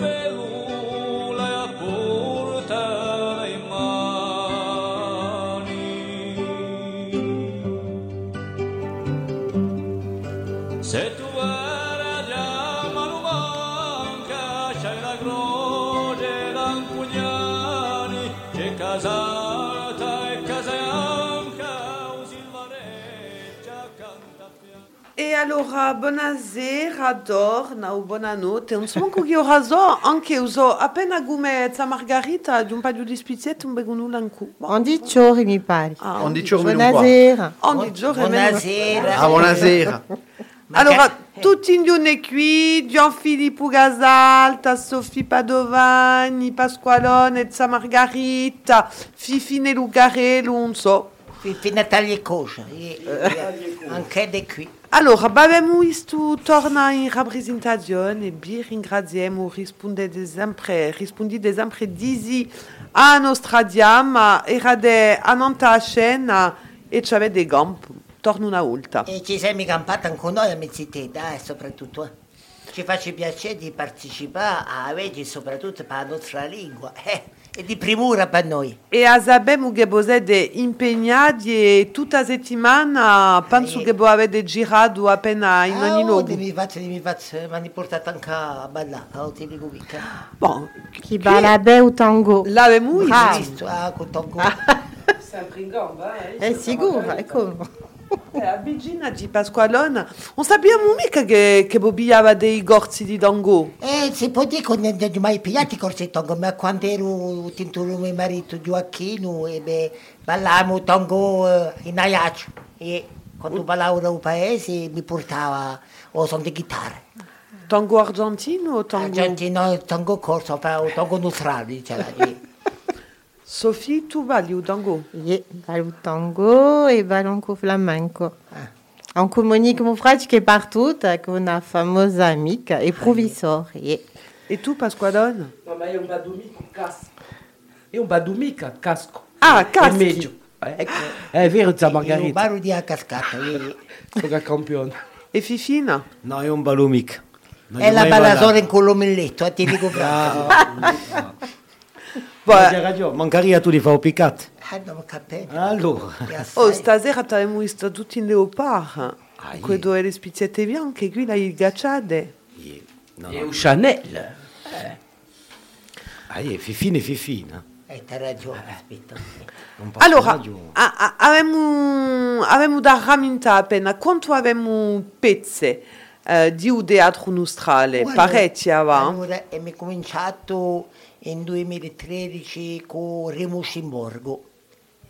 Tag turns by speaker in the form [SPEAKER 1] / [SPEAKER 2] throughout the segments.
[SPEAKER 1] un
[SPEAKER 2] allora, buonasera, Dorna o buonanotte. Non so manco che ora so, anche uso appena come za Margarita di un paio di spizzetti un begunulo in cu.
[SPEAKER 3] On dit ciori, mi pare.
[SPEAKER 2] Ah,
[SPEAKER 4] On dit ciò meno qua.
[SPEAKER 3] Buonasera.
[SPEAKER 2] Ogni giorno
[SPEAKER 5] Buonasera.
[SPEAKER 4] Ah, buonasera.
[SPEAKER 2] Allora, tutti in qui, Gianfilippo Gasalta, Sofì Padovani, Pasqualone, za Margarita, Fifine Lugarello, non so.
[SPEAKER 5] Fi Natalia e Cosa. E- e- Anche di qui.
[SPEAKER 2] Allora, abbiamo visto torna in rappresentazione e vi ringraziamo, rispondete sempre, rispondete sempre disi a nostra diama, erade a scena e ci avete gampo. Torno una volta.
[SPEAKER 5] E ci siamo campati anche noi a mezzità, eh, soprattutto. eh. Ci faccia piacere di partecipare a vedi soprattutto per la nostra lingua. eh, e di primura per noi.
[SPEAKER 2] E a sappiamo che voi siete impegnati e tutta la settimana penso
[SPEAKER 5] Sì.
[SPEAKER 2] che voi avete girato appena in ogni
[SPEAKER 5] Ah, oh,
[SPEAKER 2] luogo.
[SPEAKER 5] mi faccio, mi faccio, mi hanno portato anche a ballare, a ti dico mica.
[SPEAKER 2] Bon,
[SPEAKER 3] Chi balla bene o tango.
[SPEAKER 2] l'avevamo visto.
[SPEAKER 5] Ah, con tango.
[SPEAKER 2] Sempre in gamba, eh?
[SPEAKER 3] È sicuro, è come.
[SPEAKER 2] Eh, a Bigina di Pasqualone, non sappiamo mica che, che bobiava dei gorzi di Dango.
[SPEAKER 5] Eh, si può dire che non ho mai pigliati corsi tango, ma quando ero tinto mio marito Gioacchino, e beh, ballavamo tango eh, in Aiaccio. E quando ballavo nel paese mi portava o son di chitarra.
[SPEAKER 2] Tango argentino o tango...
[SPEAKER 5] Argentino, tango corso, tango nostrale, diceva. E-
[SPEAKER 2] Sophie, tu balli o tango?
[SPEAKER 3] Yeah, ballo o tango e ballo anche flamenco. Anche Monique, mon frère, qui est partout, avec une fameuse amie, et professeur. Yeah.
[SPEAKER 2] E tu, Pasqualone?
[SPEAKER 6] No, ma è un badumico casco. È un badumica casco.
[SPEAKER 2] Ah,
[SPEAKER 6] È
[SPEAKER 2] caschi.
[SPEAKER 6] meglio. Eh, È vero, za
[SPEAKER 5] Io
[SPEAKER 6] Margarita.
[SPEAKER 5] baro di a cascata. e-
[SPEAKER 6] Sono campione.
[SPEAKER 2] E Fifina?
[SPEAKER 4] No, è un balumic. Non
[SPEAKER 5] È
[SPEAKER 4] gli ho
[SPEAKER 5] la
[SPEAKER 4] mai
[SPEAKER 5] ballasora
[SPEAKER 4] ballato.
[SPEAKER 5] in collomelletto, a ti dico proprio.
[SPEAKER 4] Ragione, mancaria tu li fai piccat.
[SPEAKER 5] Ah.
[SPEAKER 4] Allora.
[SPEAKER 5] E
[SPEAKER 2] oh, stasera abbiamo visto tutti in leopard.
[SPEAKER 4] Ah,
[SPEAKER 2] Con
[SPEAKER 4] yeah.
[SPEAKER 2] due le spizzette bianche, qui.
[SPEAKER 4] Yeah. No,
[SPEAKER 6] È
[SPEAKER 4] no.
[SPEAKER 6] un Chanel.
[SPEAKER 4] Ah, yeah, fifine, fifina.
[SPEAKER 5] Eh, t'hai ragione, aspetta.
[SPEAKER 2] Allora,
[SPEAKER 4] personaggio-
[SPEAKER 2] a- a- avevamo, avevamo da rammentare appena quanto avevamo pezze eh, di un teatro nostrale,
[SPEAKER 5] Guarda,
[SPEAKER 2] parecchi avevamo.
[SPEAKER 5] Allora, e mi è cominciato in 2013 con Remuscimborgo.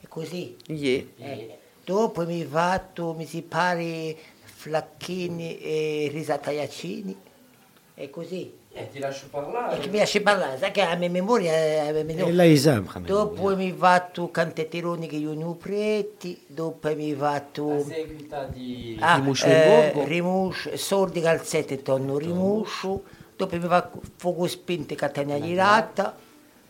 [SPEAKER 5] E così.
[SPEAKER 2] Yeah.
[SPEAKER 5] Eh, Dopo mi fatto, mi si pare, Flacchini e Risata Iacini. E così.
[SPEAKER 6] Eh, ti lascio
[SPEAKER 5] E
[SPEAKER 6] parlare.
[SPEAKER 5] che mi lasci parlare, sai che la mia memoria è... è-
[SPEAKER 4] E lei sempre.
[SPEAKER 5] Dopo mi ho fatto Cantetteroni che io ne ho pretti, dopo mi ho fatto...
[SPEAKER 6] seguita di,
[SPEAKER 5] Ah,
[SPEAKER 6] di
[SPEAKER 5] eh, rimuscio, sordi calzette tonno rimuscio, dopo mi va fuoco spinte catena girata,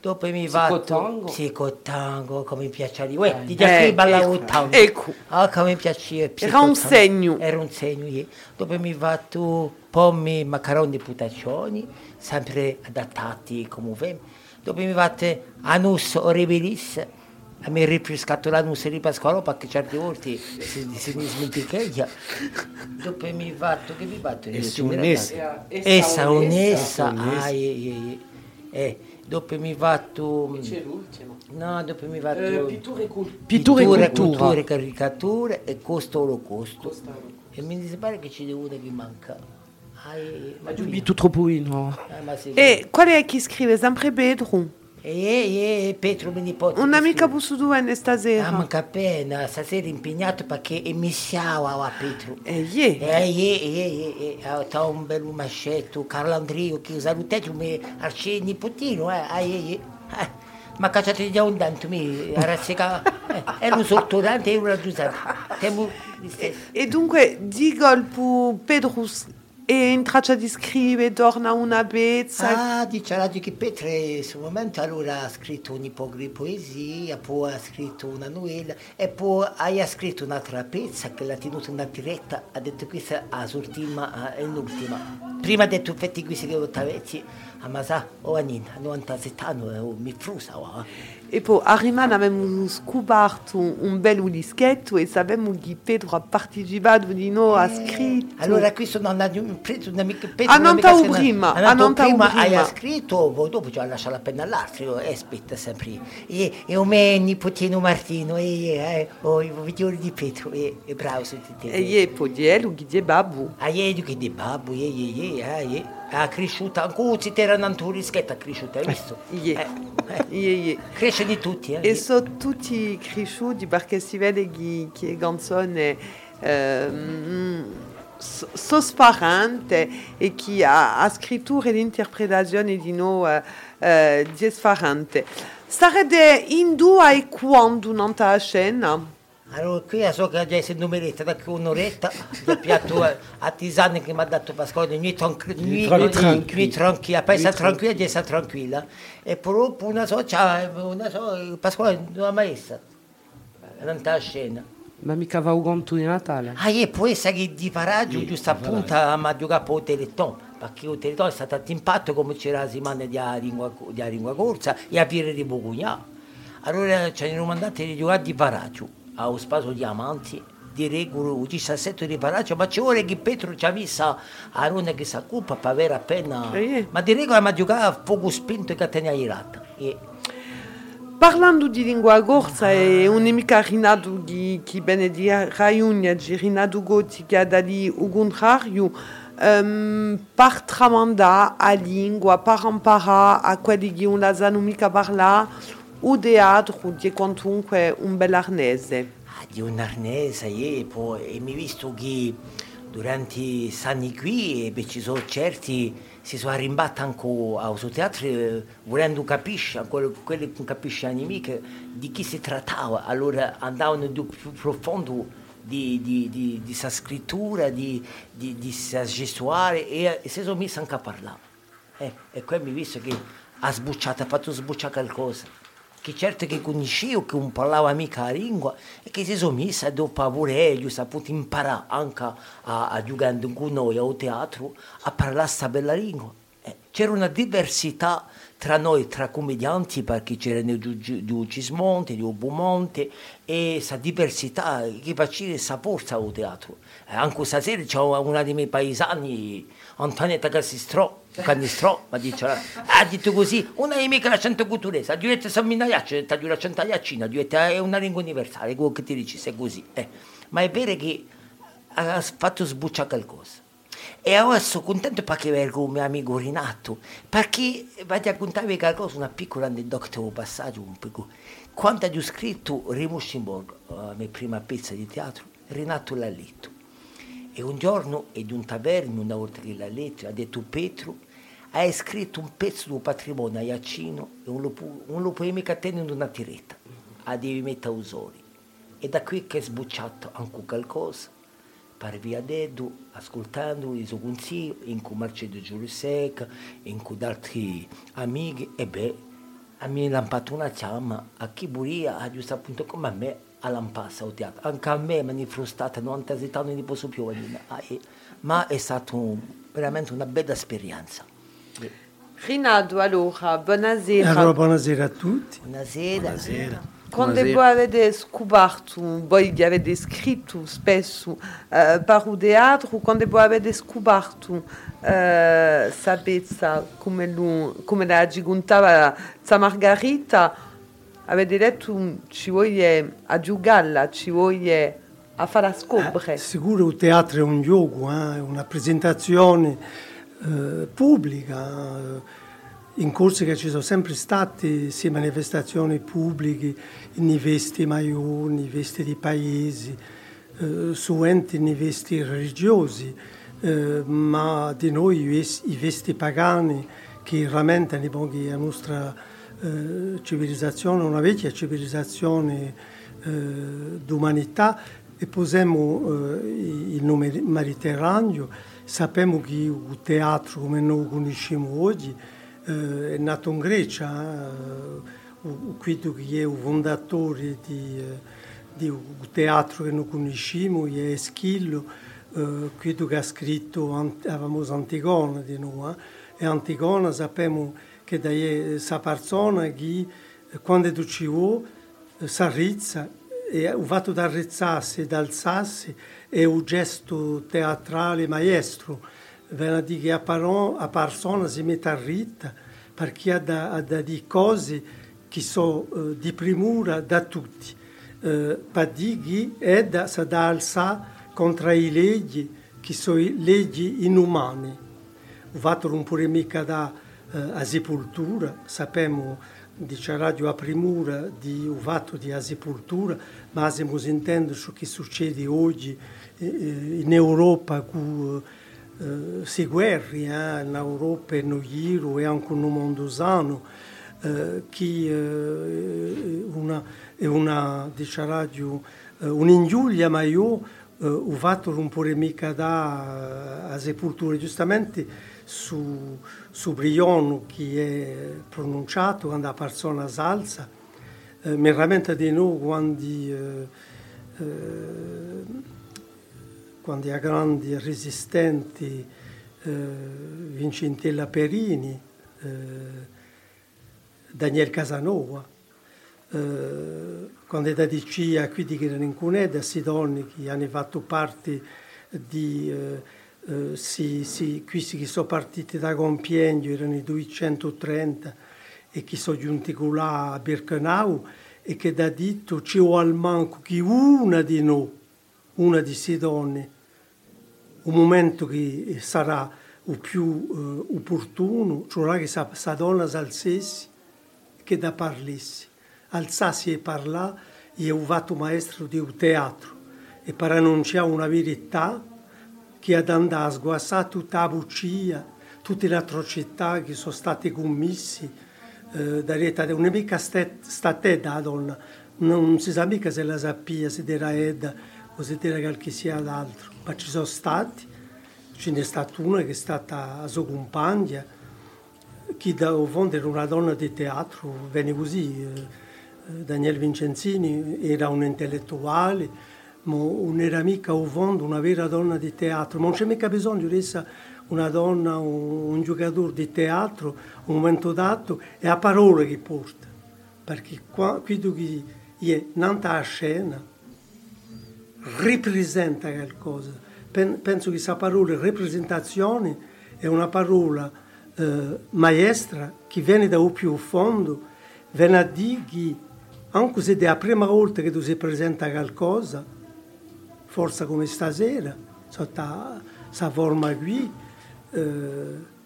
[SPEAKER 5] dopo mi va
[SPEAKER 6] Psicotango.
[SPEAKER 5] psicotango, come mi piaceva di Uè, di
[SPEAKER 2] Eh,
[SPEAKER 5] già qui ballavo
[SPEAKER 2] ecco,
[SPEAKER 5] tango.
[SPEAKER 2] ecco.
[SPEAKER 5] Ah, come mi piaceva
[SPEAKER 2] Era un segno.
[SPEAKER 5] Era un segno, yeah. Dopo mi va tu pommi macaroni putaccioni, sempre adattati come vem. Dopo mi va anus horribilis, A me rifrescato l'anno se ripascolo perché certe volte si, si mi smenticchia. Dopo mi fatto, che mi fatto?
[SPEAKER 4] E un'essa.
[SPEAKER 5] Essa, un'essa.
[SPEAKER 4] Essa, un'essa.
[SPEAKER 5] Ah, eh, eh, eh. Eh, dopo mi fatto...
[SPEAKER 6] C'è l'ultimo.
[SPEAKER 5] No, dopo mi fatto...
[SPEAKER 6] Eh, pittura e cul-
[SPEAKER 5] pittura,
[SPEAKER 6] pittura e
[SPEAKER 5] cultura, e caricature e costo olocausto. E mi pare che ci deve una che manca. Ah, eh, eh, ma tu
[SPEAKER 6] Giubito troppo no.
[SPEAKER 5] Ah, ma sì.
[SPEAKER 2] E qual è chi scrive? Sempre Pedro.
[SPEAKER 5] E, e, e Petro mi nipote.
[SPEAKER 2] Un'amica. Busuduen
[SPEAKER 5] Ah,
[SPEAKER 2] stasera.
[SPEAKER 5] manca appena, stasera impegnato perché è missiava a Petro.
[SPEAKER 2] E ye.
[SPEAKER 5] E, e, e, e, e, un bel mascetto, Carlo Andrio, che salutato me arce nipotino, eh, ah, e, e. Eh, ma cacciate già un tanto, mi razzica, eh, è un sortolante e un raggiusante. Temo di stesso.
[SPEAKER 2] E dunque, Digol pu Pedrus e in traccia di scrive, torna una bezza.
[SPEAKER 5] Ah, dice che Petre in questo momento allora ha scritto un di poesia, poi ha scritto una novella e poi ha scritto un'altra pezza che l'ha tenuta una diretta, ha detto questa è l'ultima, è l'ultima. Prima ha detto fatti questi che ho vecchi, ma sa, oh Anina, 97 anni, oh, mi frusa, oh.
[SPEAKER 2] E poi a Rimana abbiamo scoperto un bel ulischetto e sappiamo che Pedro ha partecipato di noi, ha scritto.
[SPEAKER 5] Allora questo non ha preso una mica
[SPEAKER 2] Ah, non t'ha prima, ah, non t'ha
[SPEAKER 5] prima
[SPEAKER 2] prima.
[SPEAKER 5] hai scritto, poi dopo ci ha lasciato la penna all'altro e aspetta sempre. E, e o me nipotino Martino, e, e o i figlioli di Pietro, e, e bravo su tutti.
[SPEAKER 2] E ye poi di elu che di babu.
[SPEAKER 5] Ah, ieri che di babbo, e, e, e, ah, e. Ha cresciuto, ancora si era un turischetto, ha hai visto? Eh, eh. Cresce di tutti, eh.
[SPEAKER 2] E sono tutti cresciuti perché si vede che, che canzone so- sosparente e che ha, ha scrittura ed interpretazione di noi eh, eh. Sarete in due e quando non sta a scena?
[SPEAKER 5] Allora, qui so che già sei numeretta, da qui un'oretta, il piatto a, a tisane che mi ha dato Pasquale, mi tranquilla,
[SPEAKER 4] tranquilla.
[SPEAKER 5] mi tranquilla, poi sta tranquilla, già sta tranquilla. E poi una so, c'ha, una so, Pasquale, una maestra, non sta a scena.
[SPEAKER 6] Ma mica va un conto di Natale.
[SPEAKER 5] Ah, e poi sai che di paraggio, giusto appunto, mi ha giocato il Teleton, perché il Teleton è stato a impatto come c'era la settimana di a lingua, di a lingua corsa e a Piere di Bocugnà. Allora ci hanno mandato di giocare di paraggio, a un diamanti, di regola il 17 di paraggio, ma ci vuole che Petro ci messo a non che si occupa per avere appena...
[SPEAKER 2] Eh.
[SPEAKER 5] Ma di regola mi ha giocato a fuoco spinto e catena irata. E
[SPEAKER 2] Parlando di lingua corsa, è un'amica Rinato che, che viene di Raiunia, di Rinato Gotti, che ha da lì il contrario, ehm, per tramandare a lingua, per imparare a quelli che non la sanno mica parlare, o teatro di quantunque un bel arnese.
[SPEAKER 5] Ah, di un arnese e e mi visto che durante i anni qui e ci sono certi si sono arrimbattati anche al suo teatro eh, volendo capire quello, quello che capisce nemiche di chi si trattava. Allora andavano più, più profondo di, sa scrittura di, di, di gestuale e, e si sono messi anche a parlare. Eh, e qui mi visto che ha sbucciato ha fatto sbucciare qualcosa che certo che conoscevo, che non parlava mica la lingua, e che si sono messi dopo a vorrei, ho saputo imparare anche a, a giocare con noi al teatro, a parlare questa bella lingua. Eh, c'era una diversità tra noi, tra commedianti, perché c'erano di Cismonte, di Bumonte, e questa diversità che faceva questa forza al teatro. Eh, anche stasera c'è una dei miei paesani, Antonietta Cassistrò, Cannistrò, ma dice, ha detto così, una è mica l'accento culturese, ha detto Samminaiaccio, ha detto l'accento aiaccino, ha detto è una lingua universale, quello che ti dici, se è così. Eh. Ma è vero che ha fatto sbucciare qualcosa. E ora sono contento perché vengo con mio amico Renato, perché vado a contarvi qualcosa, una piccola aneddoto un passaggio un po'. Quando ho scritto Remuscinborg, la mia prima pezza di teatro, Renato l'ha letto. E un giorno, in un taverno, una volta che l'ha letto, ha detto Petro, hai scritto un pezzo del patrimonio a Iacino e non lo, puoi mica tenere in una tiretta, la devi mettere a usori. E da qui che è sbucciato anche qualcosa, per via dedo, ascoltando i suoi consigli, in cui Marcello Giuliseca, in cui altri amici, e beh, a me ha lampato una chiama, a chi buria, a giusto appunto come a me, a lampassa al teatro. Anche a me mi è frustata, non anni di posso più, ah, e- ma è stata un- veramente una bella esperienza.
[SPEAKER 2] Rinato, allora, buonasera.
[SPEAKER 7] Allora, buonasera a tutti.
[SPEAKER 5] Buonasera.
[SPEAKER 4] Buonasera.
[SPEAKER 2] Quando voi avete scoperto, voi che avete scritto spesso eh, per il teatro, quando voi avete scoperto, eh, sapete come, lui, come la raccontava Sa Margherita, avete detto ci vuole a giocare, ci vuole a fare scoprire.
[SPEAKER 7] Sicuro il teatro è un gioco, eh, è una presentazione eh, pubblica. In Corsica ci sono sempre state sia manifestazioni pubbliche, in vesti maiori, in vesti di paesi, eh, su enti in vesti religiosi, eh, ma di noi i ves- i vesti pagani che rammentano pochi la nostra eh, civilizzazione, una vecchia civilizzazione eh, d'umanità e posiamo eh, il nome Mediterraneo, sappiamo che il teatro come noi conosciamo oggi è nato in Grecia, eh, quello che è il fondatore di, eh, di un teatro che noi conosciamo è Eschillo, eh, quello che ha scritto la famosa Antigona di noi. eh. E Antigona sappiamo che da questa persona che eh, quando ci vuoi si arrizza e il fatto di arrezzarsi e di alzarsi è un gesto teatrale maestro. Viene a che a, persona si mette a ritta perché ha da, ha da dire cose che sono eh, di primura da tutti. Eh, per dire che è da, si da alzare contro le leggi che sono leggi inumane. Il fatto pure mica da eh, a sepoltura, sappiamo dice radio a primura di un fatto di a sepoltura, ma se si intende ciò che succede oggi eh, eh, in Europa con eh, se guerre, eh, in Europa e in giro e anche nel mondo sano, eh, che eh, una, è una, dice radio, eh, un'ingiuria, ma io eh, ho fatto un po' mica da a sepoltura, giustamente su, su Brion che è pronunciato quando la persona si alza, eh, mi rammenta di noi quando, eh, eh, quando i grandi resistenti eh, Vincentella Perini, eh, Daniel Casanova, eh, quando da DC a quelli che erano in Cuneda, si donne che hanno fatto parte di... eh, eh, si, si, questi che sono partiti da Compiègne erano i 230 e che sono giunti là a Birkenau e che da detto ci vuole manco che una di noi, una di queste donne, un momento che sarà il più eh, opportuno, cioè che questa donna si alzessi che da parlissi, alzassi e parlare e ho fatto maestro di un teatro e per annunciare una verità che ad andare a sguassare tutta la bugia, tutte le atrocità che sono state commesse eh, da rete. Non è mica state da donna, non si sa mica se la sappia, se era Edda se era qualche sia d'altro, ma ci sono stati. Ce n'è stata una che è stata la sua compagna, che da fondo era una donna di teatro, venne così. Eh, Daniel Vincenzini era un intellettuale, ma non era mica un fondo una vera donna di teatro, ma non c'è mica bisogno di essere una donna, un, giocatore di teatro, un momento dato, è a parole che porta, perché qua, quello che è nanta a scena rappresenta qualcosa. Pen, penso che questa parola rappresentazione è una parola eh, maestra che viene da più fondo, viene a dire che anche se è la prima volta che tu si presenta qualcosa, forse come stasera, sotto questa forma qui, eh,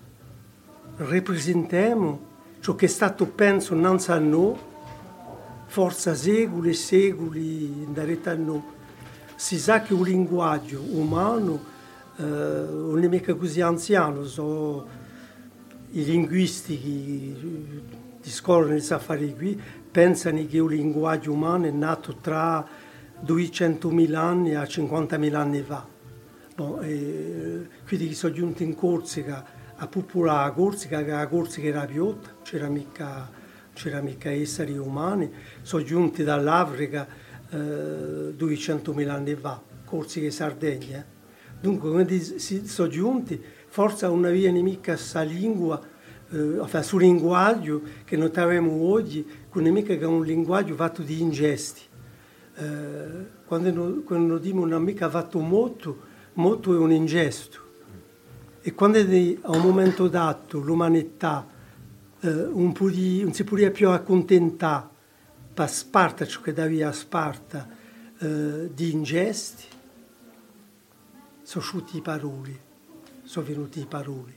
[SPEAKER 7] rappresentiamo ciò che è stato penso innanzi a noi, forse secoli e secoli in a noi. Si sa che un linguaggio umano eh, non è mica così anziano, sono i linguisti che discorrono questi affari qui, pensano che il linguaggio umano è nato tra 200.000 anni a 50.000 anni fa. Bon, e, quindi sono giunti in Corsica a popolare la Corsica, che la Corsica era piotta, c'era mica, c'era mica esseri umani, sono giunti dall'Africa eh, 200.000 anni fa, Corsica e Sardegna. Dunque, quando si sono giunti, forse non viene mica questa lingua, eh, enfin, sul linguaggio che abbiamo oggi, non è mica che un linguaggio fatto di ingesti. Eh, quando, noi, quando diciamo una mica fatto molto, molto è un ingesto. E quando è a un momento dato l'umanità eh, un po' di, non si può più accontentare per Sparta, ciò che davia a Sparta, eh, di ingesti, sono usciti i paroli, sono venuti i paroli.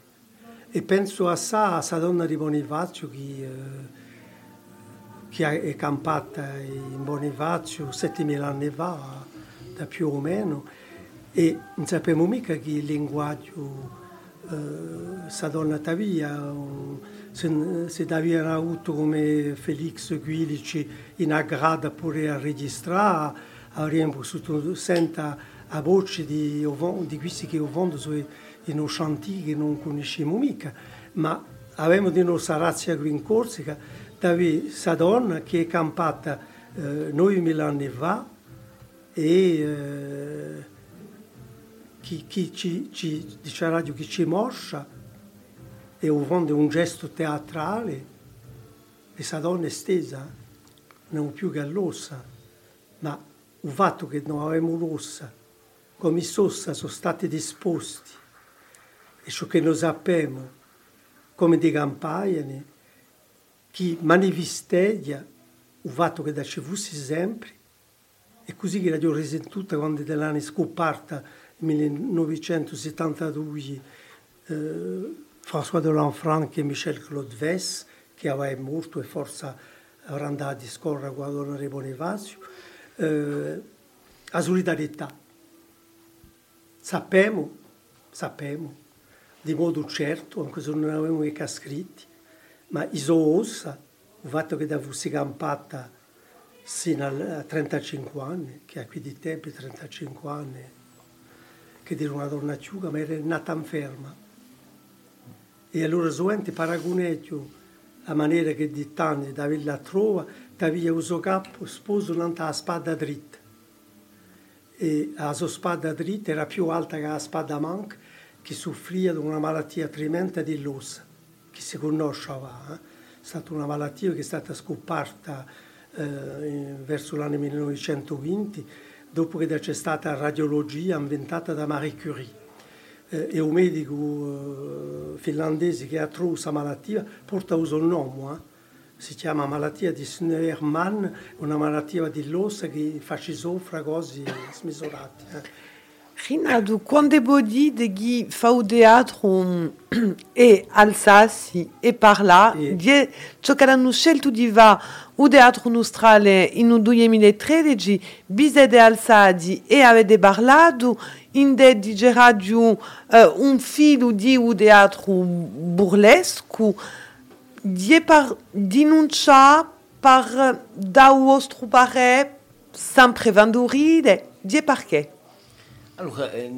[SPEAKER 7] E penso a sa, a questa donna di Bonifacio che, eh, che è campata in Bonifacio 7.000 anni fa, da più o meno, e non sappiamo mica che linguaggio eh, donna tavia, se, se aveva avuto come Felix Guilici in aggrada pure a registrare, avremmo potuto sentire a voce di, di questi che ovando sono in chantier che non conosciamo mica, ma avevamo di nostra razza qui in Corsica, dove questa donna che è campata eh, 9.000 anni fa e eh, chi, chi ci, ci, dice radio che ci moscia ovonde un gesto teatrale questa donna è stesa, non più gallosa, ma il fatto che non avevamo l'ossa, come sossa sono stati disposti e ciò che noi sappiamo come di campagna, che manifesteglia il fatto che da ci fosse sempre e così che la ho risentuta quando dell'anno scoperta 1972 eh, François de Lanfranc e Michel Claude Vess, che aveva morto e forse avranno andato a discorrere quando non Bonifacio, eh, a solidarietà. Sappiamo, sappiamo, di modo certo, anche se non avevamo mica scritti, ma iso ossa, il fatto che da fosse campata sino a 35 anni, che a qui di tempi 35 anni, che dire una donna ciuga, ma era nata inferma. E allora Zoente paragoneggio la maniera che di tanti da Villa trova, da via uso capo, sposo non la spada dritta. E la sua spada dritta era più alta che la spada manca, che soffriva di una malattia tremenda di l'ossa, che si conosceva. Eh? È stata una malattia che è stata scoperta eh, verso l'anno 1920 dopo che c'è stata la radiologia inventata da Marie Curie. Eh, e un medico eh, finlandese che ha trovato questa malattia porta uso il nome, eh? si chiama malattia di Snöermann, una malattia di l'ossa che fa soffrire cose smisurate.
[SPEAKER 2] Rinaldo, quando bodi de ghi fau teatro e Alsace e parla,
[SPEAKER 7] E-
[SPEAKER 2] die ciò che hanno scelto di va o teatro nostrale in il 2013, bise de Alsadi e avete parlato in de di radio eh, un filo di un teatro burlesco, die par denuncia par da vostro pare sempre vandoride, die perché?
[SPEAKER 5] Allora, eh,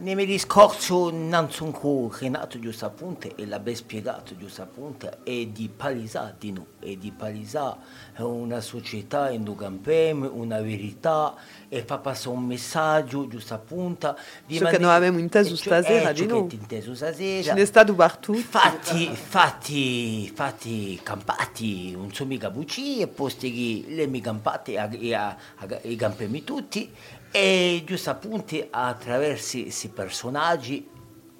[SPEAKER 5] nei miei discorsi non sono con Renato giusto appunto e l'ha ben spiegato giusto appunto è di palesare di noi, è di palesare una società in Dugampem, una verità e fa passare un messaggio giusto appunto di
[SPEAKER 2] Ciò che non avevamo inteso stasera
[SPEAKER 5] eh,
[SPEAKER 2] di noi.
[SPEAKER 5] inteso stasera
[SPEAKER 2] Ce n'è stato partuto.
[SPEAKER 5] Fatti, fatti, fatti campati, non sono mica bucci e posti che le mi campate e, i campemi tutti e giusto appunto attraverso questi personaggi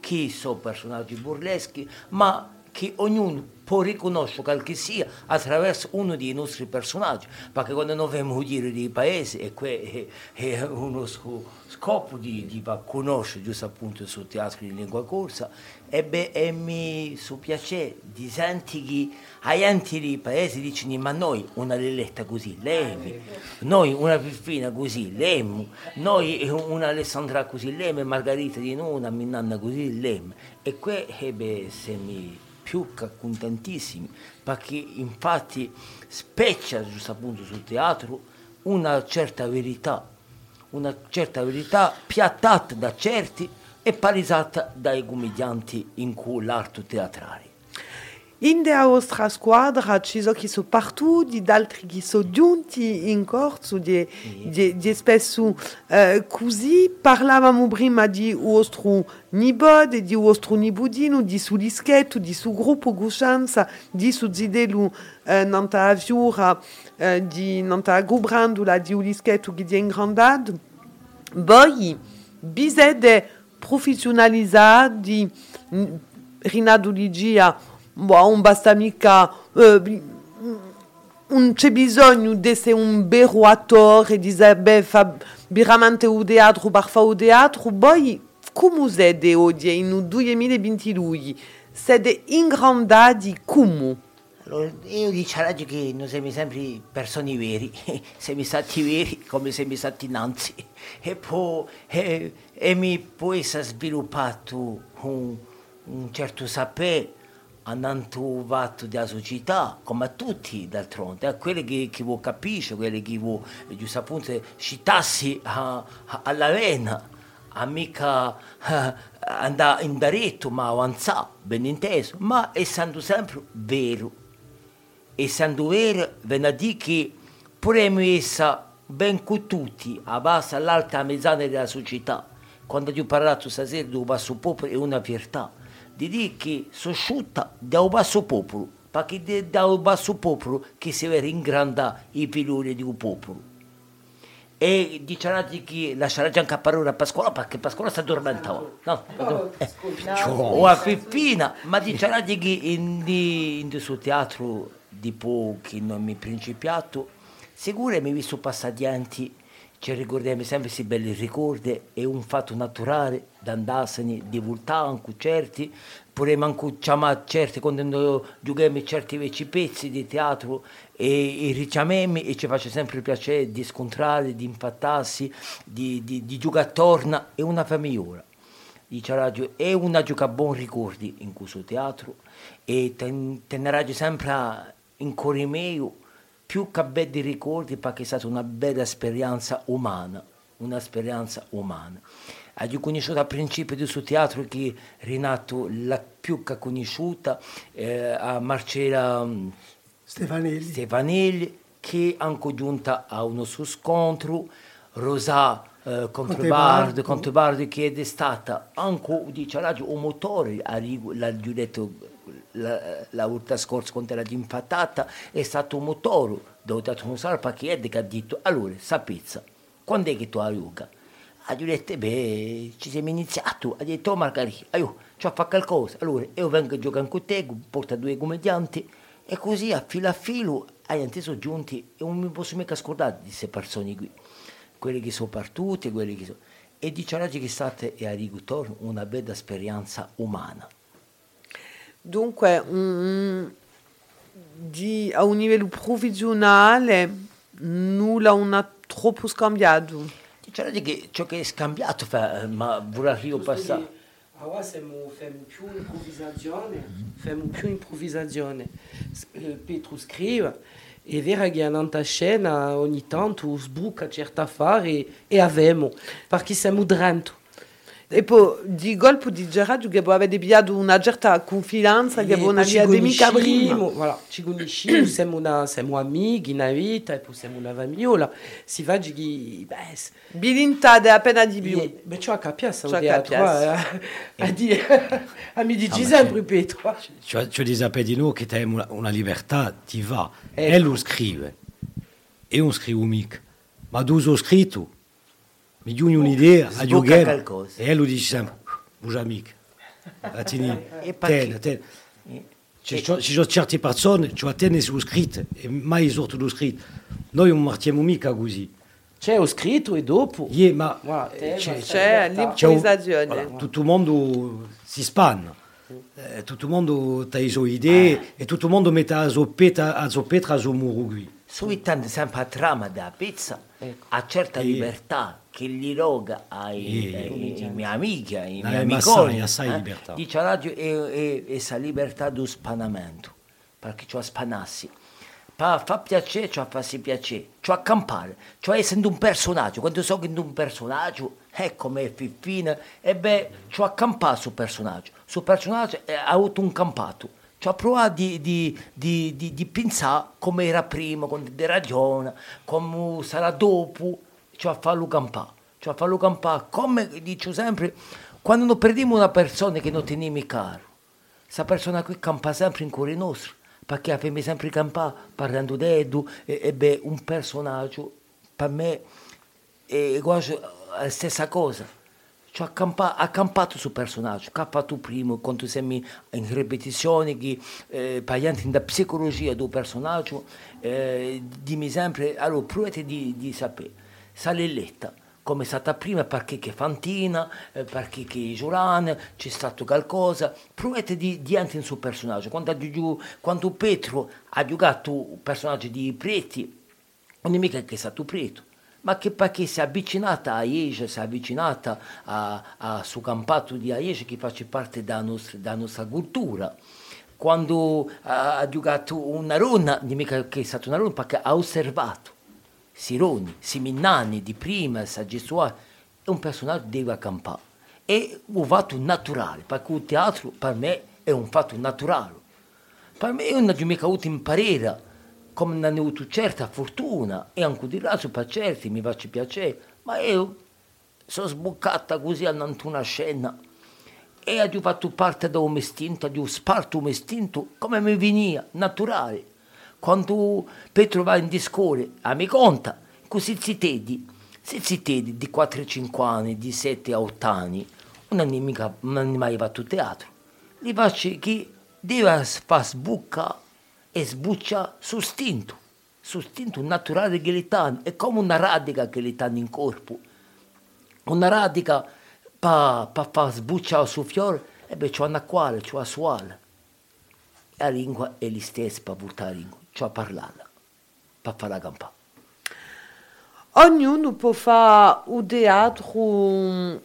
[SPEAKER 5] che sono personaggi burleschi ma che ognuno può riconoscere qual che sia attraverso uno dei nostri personaggi perché quando noi veniamo a dire dei paesi e que- è, uno sco- scopo di, di conoscere giusto appunto sul teatro in lingua corsa. E, beh, e mi su piace di sentire che agli enti dei paesi dicono ma noi una lelletta così lemi. Noi una piffina così lemu. Noi una Alessandra così lemme Margherita di noi una minanna così lemme e qui ebbe se mi più che contentissimi perché infatti speccia giusto appunto sul teatro una certa verità una certa verità piattata da certi e palesata dai commedianti in cui l'arte teatrale
[SPEAKER 2] In der nostra squadra ci sono chi sono partuti, altri che sono giunti in corso, di, di, di spesso eh, così. Parlavamo prima di vostro nipote, di vostro nipotino, di suo dischetto, di suo gruppo Guscianza, di suo zidelu eh, nanta aviura, eh, di nanta gobrandula, di un dischetto che è ingrandato. Poi, bisede professionalizzati, Rinaldo Ligia, boh, non basta mica, eh, c'è bisogno di essere un vero attore, di sapere fare veramente un teatro per fare un teatro, poi come siete oggi, in 2022, siete ingrandati come?
[SPEAKER 5] Allora, io dico che noi siamo sempre persone veri, siamo stati veri come siamo stati innanzi. E poi e, e mi poi si è sviluppato un, un certo sapere andando fatto della società, come tutti d'altronde, a quelli che, che vuoi capisce, quelli che vuoi, giusto appunto, citassi a, a, mica eh, andare in diretto, ma avanzare, ben inteso, ma essendo sempre vero. Essendo vero, viene a dire che potremmo essere ben con tutti, a base all'alta mezzana della società. Quando ti ho parlato stasera del basso popolo è una verità di dire che sono asciutta dal basso popolo, perché dal basso popolo che si vede ingrandare i piloni di un popolo. E diciamo che lascerà già anche parola a Pasquale perché Pasquale si addormentava. No, eh. o a Peppina, ma diciamo che in, in questo teatro di pochi nomi principiato, sicuro mi visto passati anni ci ricordiamo sempre questi belli ricordi, è un fatto naturale da andarsene, di voltare anche certi, pure manco chiamare certi quando giochiamo certi vecchi pezzi di teatro e, e richiamiamo e ci faccia sempre piacere di scontrare, di impattarsi, di, di, di giocare attorno, è una famiglia. Radio, è una gioca buoni ricordi in questo teatro e ten, tenerà sempre in cuore mio più che belli ricordi perché è stata una bella esperienza umana, un'esperienza umana. Ho conosciuto al principio di questo teatro che Renato la più che conosciuta, eh, a Marcella mm,
[SPEAKER 7] Stefanelli.
[SPEAKER 5] Stefanelli, che anche giunta a uno suo scontro, Rosà eh, Controbardo, Controbardo che è stata anche diciamo, un motore, l'ha detto la, volta scorsa quando era impattata è stato un motore dove dato un salpa che ha detto allora sapezza quando è che tu hai ha detto beh ci siamo iniziato ha detto oh Margherita io ci fatto qualcosa. Allora io vengo a giocare con te porta due commedianti e così a filo a filo ai sono giunti e non mi posso mica scordare di queste persone qui. Quelli che sono partiti quelli che sono e diciamo che è stata e a ritorno una bella esperienza umana
[SPEAKER 2] Dunque, mm, di, a un livello professionale nulla non ha troppo scambiato.
[SPEAKER 5] Diciamo che ciò che è scambiato, fa, ma vorrei io passare.
[SPEAKER 6] Ora siamo, facciamo più improvvisazione, facciamo più improvvisazione. Pietro scrive, è vero che scena ogni tanto sbuca certi affari e abbiamo, perché siamo dentro.
[SPEAKER 2] E poi di colpo di Gerardo che avete pigliato una certa confidenza che non avete mica prima.
[SPEAKER 6] Voilà, ci conosciamo, siamo, una, siamo amici in vita e poi siamo una famiglia. Si fa che... Beh,
[SPEAKER 2] Bilinta è appena di più.
[SPEAKER 6] Beh, tu hai capito, ho detto, a dire, a mi dici sempre, Pietro.
[SPEAKER 4] Ci dice di noi che hai una, una libertà, ti va. E lui scrive, e non scrivo mica, ma tu scritto. Mi giù un'idea a giocare e lui dice sempre ten, ten. ci sono certe persone tengono su scritto e mai sorto lo scritto noi non martiamo mica così
[SPEAKER 6] c'è lo scritto e dopo
[SPEAKER 4] yeah, ma
[SPEAKER 2] voilà, c'è, c'è l'improvvisazione
[SPEAKER 4] tutto il mondo si spanna eh, tutto il mondo ha le sue idee ah. e tutto il mondo mette a a muro qui
[SPEAKER 5] subitando sempre a trama della pizza ecco. a certa libertà che gli roga ai, ai, ai miei amici, ai miei amici,
[SPEAKER 4] assai, eh? libertà.
[SPEAKER 5] dice radio è, è, è la libertà dello spanamento, perché ci spanassi. Fa, fa piacere, ci fa piacere, ci accampare, cioè essendo un personaggio, quando so che è un personaggio, è come Fiffina, e beh, ci accampato sul personaggio, sul personaggio ha avuto un campato, Cioè, provare di, di, di, di, pensare come era prima, con delle ragioni, come sarà dopo, cioè farlo campare. Cioè farlo campare, come dico sempre, quando non perdiamo una persona che non teniamo caro, questa persona qui campa sempre in cuore nostro, perché abbiamo sempre campato parlando di Edu, e, e beh, un personaggio, per me, è quasi la stessa cosa cioè, accampa, accampato sul personaggio, che ha fatto prima, quando siamo in ripetizione, che eh, parliamo da psicologia del personaggio, eh, dimmi sempre, allora provate di, di sapere, sale letta come è stata prima, perché che Fantina, eh, perché che Giurana, c'è stato qualcosa, provate di, di entrare sul personaggio. Quando, quando Petro ha giocato il personaggio di Preti, non è mica che è stato Preto, ma che perché si è avvicinata a Iesce, si è avvicinata a, a su campato di Iesce che fa parte della nostra, della nostra cultura. Quando ha, giocato una ronna, non mica che è stata una ronna, perché ha osservato Sironi, Siminnani di prima, Saggesuale, è un personaggio che deve accampare. È un fatto naturale, perché il teatro per me è un fatto naturale. Per me è una mica avuto imparare come non ho avuto certa fortuna e anche di là per certi mi faccio piacere, ma io sono sboccata così andando una scena e ho fatto parte da un istinto, ho sparto un istinto come mi veniva, naturale. Quando Petro va in discore, a mi conta, così si tedi, se si tedi di 4-5 anni, di 7-8 anni, non è mai fatto teatro. Li faccio che deve far sbucca e sbuccia su stinto, su stinto naturale che gli danno, è come una radica che gli danno in corpo. Una radica per pa far sbucciare su fiore, e beh, c'è una quale, c'è una suola. La lingua è la stessa per buttare la lingua, c'è parlarla, per fare la campagna.
[SPEAKER 2] Ognuno può fare un teatro,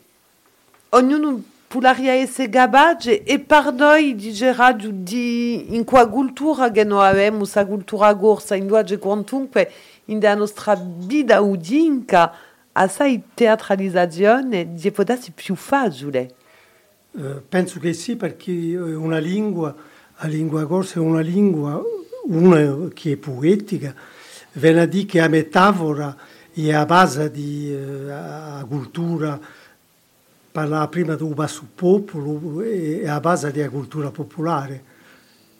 [SPEAKER 2] ognuno pularia esse gabage e par noi di geradu di in qua cultura che noi abbiamo sa cultura gorsa in duage quantunque in la nostra vita udinca assai teatralizzazione di potersi più facile.
[SPEAKER 7] Uh, penso che sì, perché una lingua, la lingua corsa è una lingua, una che è poetica, viene a dire che la metafora è a base di uh, cultura parlava prima del basso popolo e a base della cultura popolare,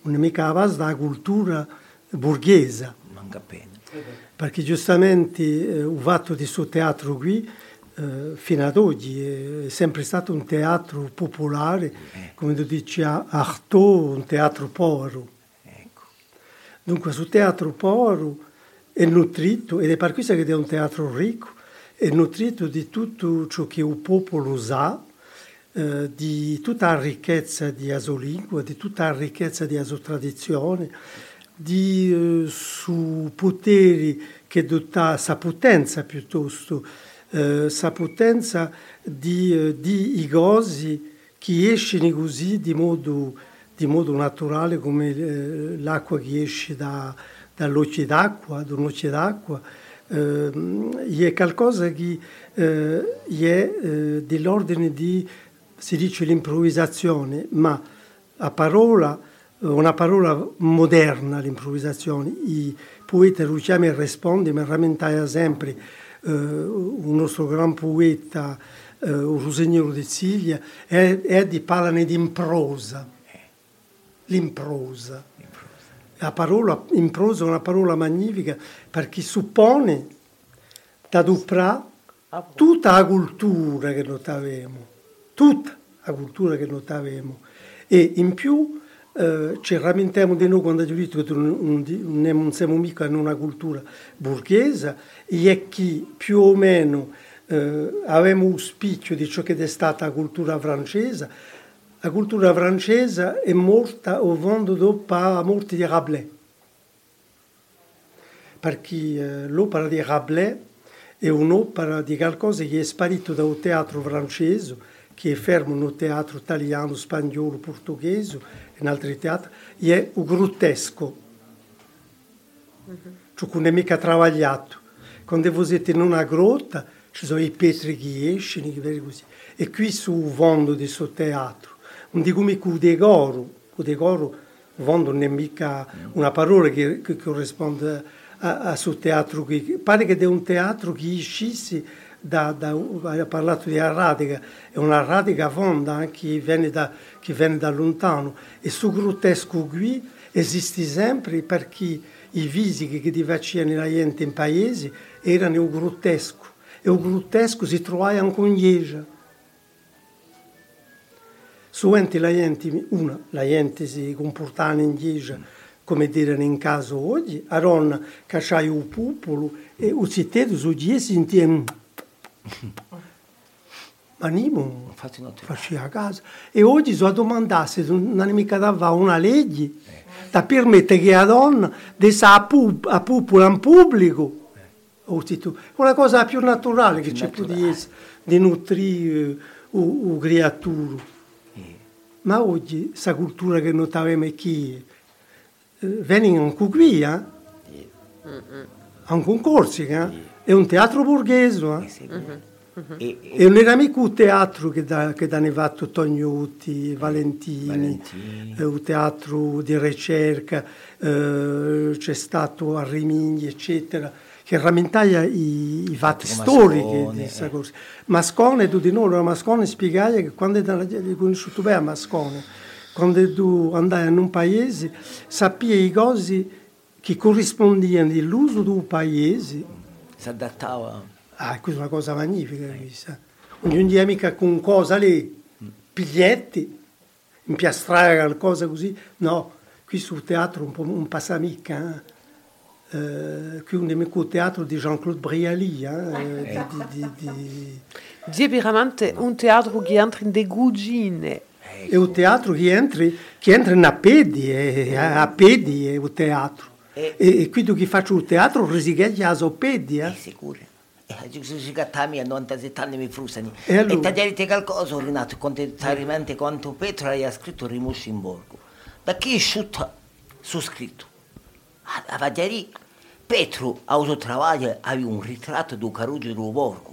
[SPEAKER 7] non è mica a base della cultura borghese.
[SPEAKER 5] Manca bene.
[SPEAKER 7] Perché giustamente eh, il fatto di questo teatro qui, eh, fino ad oggi, è sempre stato un teatro popolare, eh. come tu dici a Artaud, un teatro povero.
[SPEAKER 5] Ecco.
[SPEAKER 7] Dunque, questo teatro povero è nutrito ed è per questo che è un teatro ricco è nutrito di tutto ciò che il popolo sa, eh, di tutta la ricchezza di sua lingua, di tutta la ricchezza di sua tradizione, di eh, su poteri che dota sa potenza piuttosto, eh, sa potenza di, eh, di i gosi che escono così di modo, di modo naturale come eh, l'acqua che esce da, dall'occhio d'acqua, da un occhio d'acqua è qualcosa che eh, è eh, dell'ordine di, si dice, l'improvvisazione, ma a parola, una parola moderna l'improvvisazione. I poeti Luciano risponde, mi rammentava sempre eh, un nostro gran poeta, eh, Rosegnolo di Sivia, è, è di parlare di improsa, l'improsa la parola in prosa è una parola magnifica perché suppone da Duprà tutta la cultura che noi avevamo, tutta la cultura che noi avevamo. E in più eh, ci rammentiamo di noi quando abbiamo detto che non, siamo mica in una cultura borghese e che più o meno eh, avevamo un spicchio di ciò che è stata la cultura francese, la cultura francese è morta o vando dopo la morte di Rabelais. Perché eh, l'opera di Rabelais è un'opera di qualcosa che è sparito dal teatro francese, che è fermo nel teatro italiano, spagnolo, portoghese e in altri teatri, è un grottesco. Uh-huh. Cioè, non è mica lavorato. Quando voi siete in una grotta, ci sono i petri che escono. E qui su fondo di questo teatro di come decoro Vondo non è mica una parola che, che corrisponde a, a sul teatro. Che, pare che è un teatro che uscisse da, da, ha parlato di Arradica, è una radica fonda che viene, da, che viene da lontano e su grottesco qui esiste sempre perché i visi che facevano la gente in paese erano il grottesco e il grottesco si trovava anche in Lieja. Suente la gente, una, la gente si comportava in Lieja come dire in caso oggi, a Ron cacciai il popolo e i cittadini su di si sentivano ma Nimo faceva a casa. E oggi se domandasse se non mica dava una legge da permettere che la donna desse a, pub, a popolo in pubblico una cosa più naturale che c'è più di, di nutrire uh, creatura. Ma oggi questa cultura che non avevamo qui, vengono anche qui, eh? anche in Corsica, eh? è un teatro borghese. Eh? Mm-hmm. E, e, e, non era mica un teatro che, da, che hanno fatto Tognuti, Valentini, Valentini. Eh, un teatro di ricerca, eh, c'è stato a Rimini, eccetera, che rammentava i, i fatti storici di questa cosa. Mascone, tu di noi, Mascone spiegava che quando hai conosciuto bene a Mascone, quando tu andai in un paese, sapevi i cose che corrispondevano all'uso del paese.
[SPEAKER 5] Si adattava
[SPEAKER 7] Ah, questa è una cosa magnifica questa. Ogni dia mica con cosa lì, biglietti, impiastrare qualcosa così. No, qui sul teatro un po' un passamica. Eh? Qui un nemico teatro di Jean-Claude Brialy. Eh?
[SPEAKER 2] eh. Di, di, di, di... veramente un teatro che entra in de cugine.
[SPEAKER 7] È un teatro che entra, che entra in a piedi, è, a piedi è un teatro. E, e, e qui tu che faccio il teatro risighi a piedi. Eh?
[SPEAKER 5] Sicuro. Giugattami a 97 anni mi frusani. E, allora? e tagliarete qualcosa, Renato, contrariamente quanto Petro ha scritto Rimusci in borgo. Da chi è sciutta su scritto? A Vagliari, Petro a uso travaglio aveva un ritratto di Caruggio del borgo.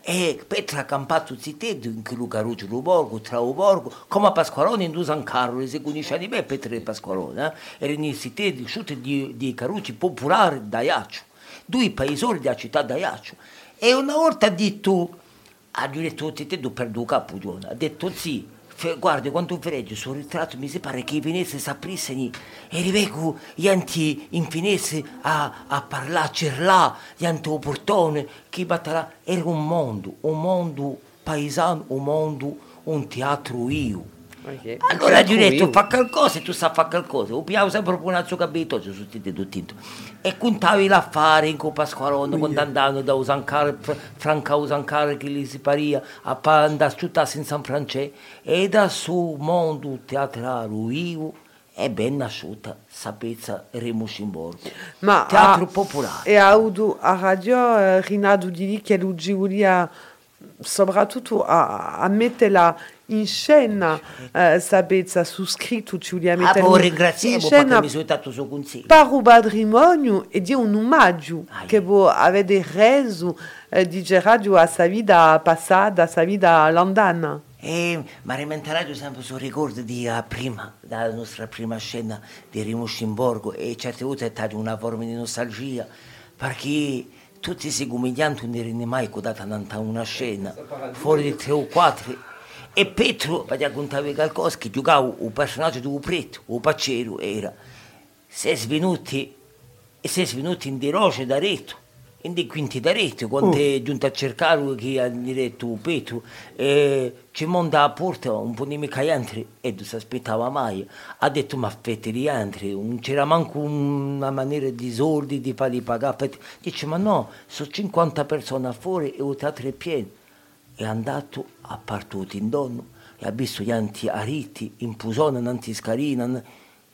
[SPEAKER 5] E Petro ha campato zittedo in quel Caruggio del borgo, tra il borgo, come a Pasqualone in San Carlo, se conosce anni bene Petro e Pasqualone, eh? erano i zittedo, sciutti di, di Carucci popolari da Iaccio due paesori della città d'Aiaccio. E una volta ha detto, ha detto tutti e per due capo, ha detto sì, guarda quanto fregio sul ritratto mi pare che i venezia saprissero e riveco gli anti in finesse a, a parlare, a cerlà, gli anti o portone, che batterà, era un mondo, un mondo paesano, un mondo, un teatro io. Okay. Allora gli ho detto fa qualcosa e tu sai fare qualcosa. O pigliavo sempre un altro capito, sono tutti tutto. E contavi l'affare in Coppa Squalone, quando andavano da Usancare, Franca Usancare che gli si paria, a andare a città in San Francesco. E da su mondo teatrale io è ben nasciuta sapezza Remuscimborgo. Ma teatro a, popolare.
[SPEAKER 2] E a, a radio eh, Rinaldo Dili che lui Giulia soprattutto a, a metterla in scena eh, sapete su scritto ci vogliamo
[SPEAKER 5] mettere ah, in scena mi sono dato suo consiglio.
[SPEAKER 2] per un patrimonio e di un omaggio ah, che voi avete reso eh, di Gerardo a sua vita passata a sua vita lontana.
[SPEAKER 5] E, ma rimenterà sempre sul ricordo di uh, prima, dalla nostra prima scena di Rimusci in Borgo e certe volte è stata una forma di nostalgia perché tutti questi comedianti non erano mai codati a una scena. Fuori di tre o quattro. E Petro, per raccontare qualcosa, che giocava un personaggio di un preto, un paccero, era. Sei svenuti, e sei svenuti in deroce da retto, in dei quinti da retto, quando oh. è giunto a cercare chi ha diretto Petro, e ci monta a porta un po' di mica entri, e non si aspettava mai, ha detto ma fette di entri, non c'era manco una maniera di soldi, di farli pagare, dice ma no, sono 50 persone fuori e il teatro è pieno è andato a partito in donno e ha visto gli anti ariti in pusona, in antiscarina.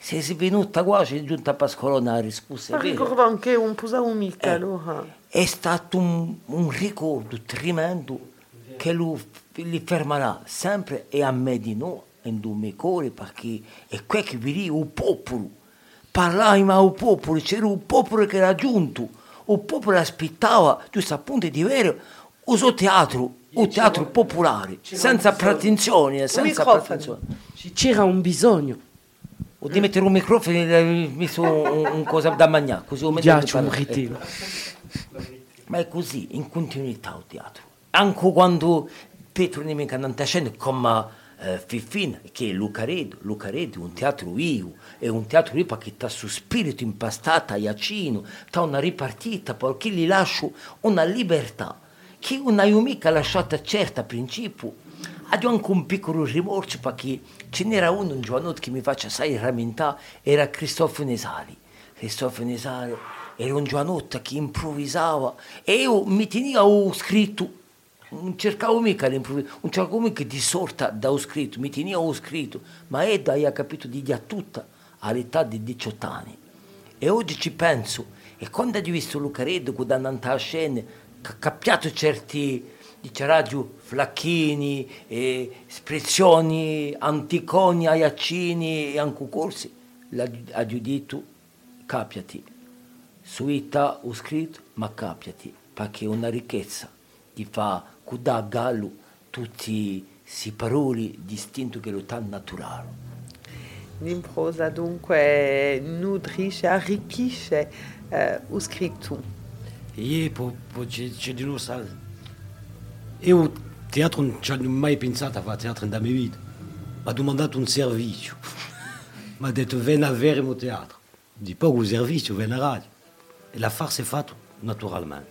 [SPEAKER 5] Se si è venuta qua, c'è giunta a Pascolona a risposta.
[SPEAKER 2] Ma ricordo anche un pusavo mica eh, allora.
[SPEAKER 5] È stato un, un ricordo tremendo che lui li fermerà sempre e a me di no, in due miei cuori, perché è qui che vedi il popolo. Parlai ma il popolo, c'era un popolo che era giunto, il popolo aspettava, giusto appunto di vero, uso teatro, un teatro popolare, senza pretensioni, senza pretensioni.
[SPEAKER 6] C'era un bisogno.
[SPEAKER 5] O di mettere un microfono e mi messo un, un cosa da mangiare, così o
[SPEAKER 6] Mi
[SPEAKER 5] metto
[SPEAKER 6] piace un ritiro.
[SPEAKER 5] Ma è così, in continuità il teatro. Anche quando Pietro Nemica non sta scendendo come eh, Fifin, che è Lucaredo, Lucaredo è un teatro vivo, è un teatro vivo che sta su spirito impastato a Iacino, sta una ripartita, perché gli lascio una libertà che non ho mica lasciata certa a principio. Ho anche un piccolo rimorso perché ce n'era uno un giovanotto che mi faccia sai rammentare, era Cristoforo Nesali. Cristoforo Nesali era un giovanotto che improvvisava e io mi tenevo scritto, non cercavo mica l'improvvisazione, non cercavo mica di sorta da scritto, mi tenevo scritto, ma Edda ha capito di dia tutta all'età di 18 anni. E oggi ci penso, e quando ho visto Lucaredo quando è andato a scena, ha capito certi, dice radio, flacchini, e espressioni, anticoni, aiacini e anche corsi, detto, capiati, suita ho scritto, ma capiati, perché è una ricchezza ti fa dà a gallo tutti questi parole distinti che lo tan naturale.
[SPEAKER 2] L'improsa dunque nutrisce, arricchisce eh, lo scritto.
[SPEAKER 4] E poi c'è, Io teatro non ci ho mai pensato a fare teatro nella mia vita. Mi ha domandato un servizio. Mi ha detto vieni a vedere il teatro. Di poco un servizio, vieni a radio. E l'affare si è fatto naturalmente.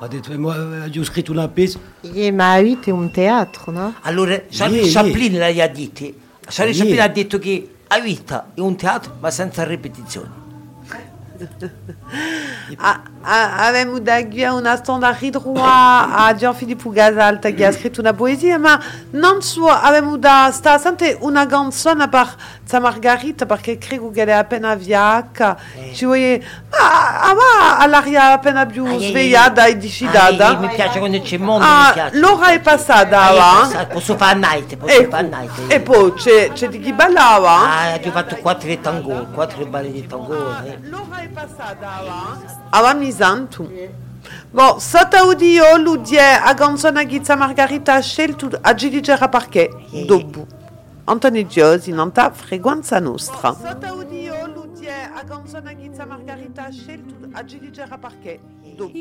[SPEAKER 4] Mi ha detto, "Eh, moi, eh, ho scritto una pièce.
[SPEAKER 3] Ie Maui è un teatro, no?
[SPEAKER 5] Allora, Charlie Chaplin l'ha detto, Charlie
[SPEAKER 4] Sì.
[SPEAKER 5] Chaplin ha detto che la vita è un teatro ma senza ripetizioni.
[SPEAKER 2] A- a- Avem da guia una stonda ridrua a Gianfilippo Gasalta che ha scritto una poesia, ma non solo avem da sta sente una canzone per Sa Margarita perché credo che è appena viaca. Ci vuoi ma ma all'aria appena più svegliata e
[SPEAKER 5] ai,
[SPEAKER 2] discidata.
[SPEAKER 5] mi piace quando c'è mondo, mi
[SPEAKER 2] Ah, l'ora è passata,
[SPEAKER 5] è
[SPEAKER 2] va?
[SPEAKER 5] passata, Posso fare night, posso fare night.
[SPEAKER 2] E poi c'è, c'è di chi ballava?
[SPEAKER 5] Ah, ho fatto quattro tango, quattro balli di tango.
[SPEAKER 2] L'ora è passata, va? Aveva misanto. Bon, sotto udio l'udie a canzone che Sa Margarita ha scelto a dirigere perché dopo. Antonio Giosi, nanta frequenza nostra. Sotto udio l'udie a canzone che Sa Margarita ha scelto a dirigere perché dopo.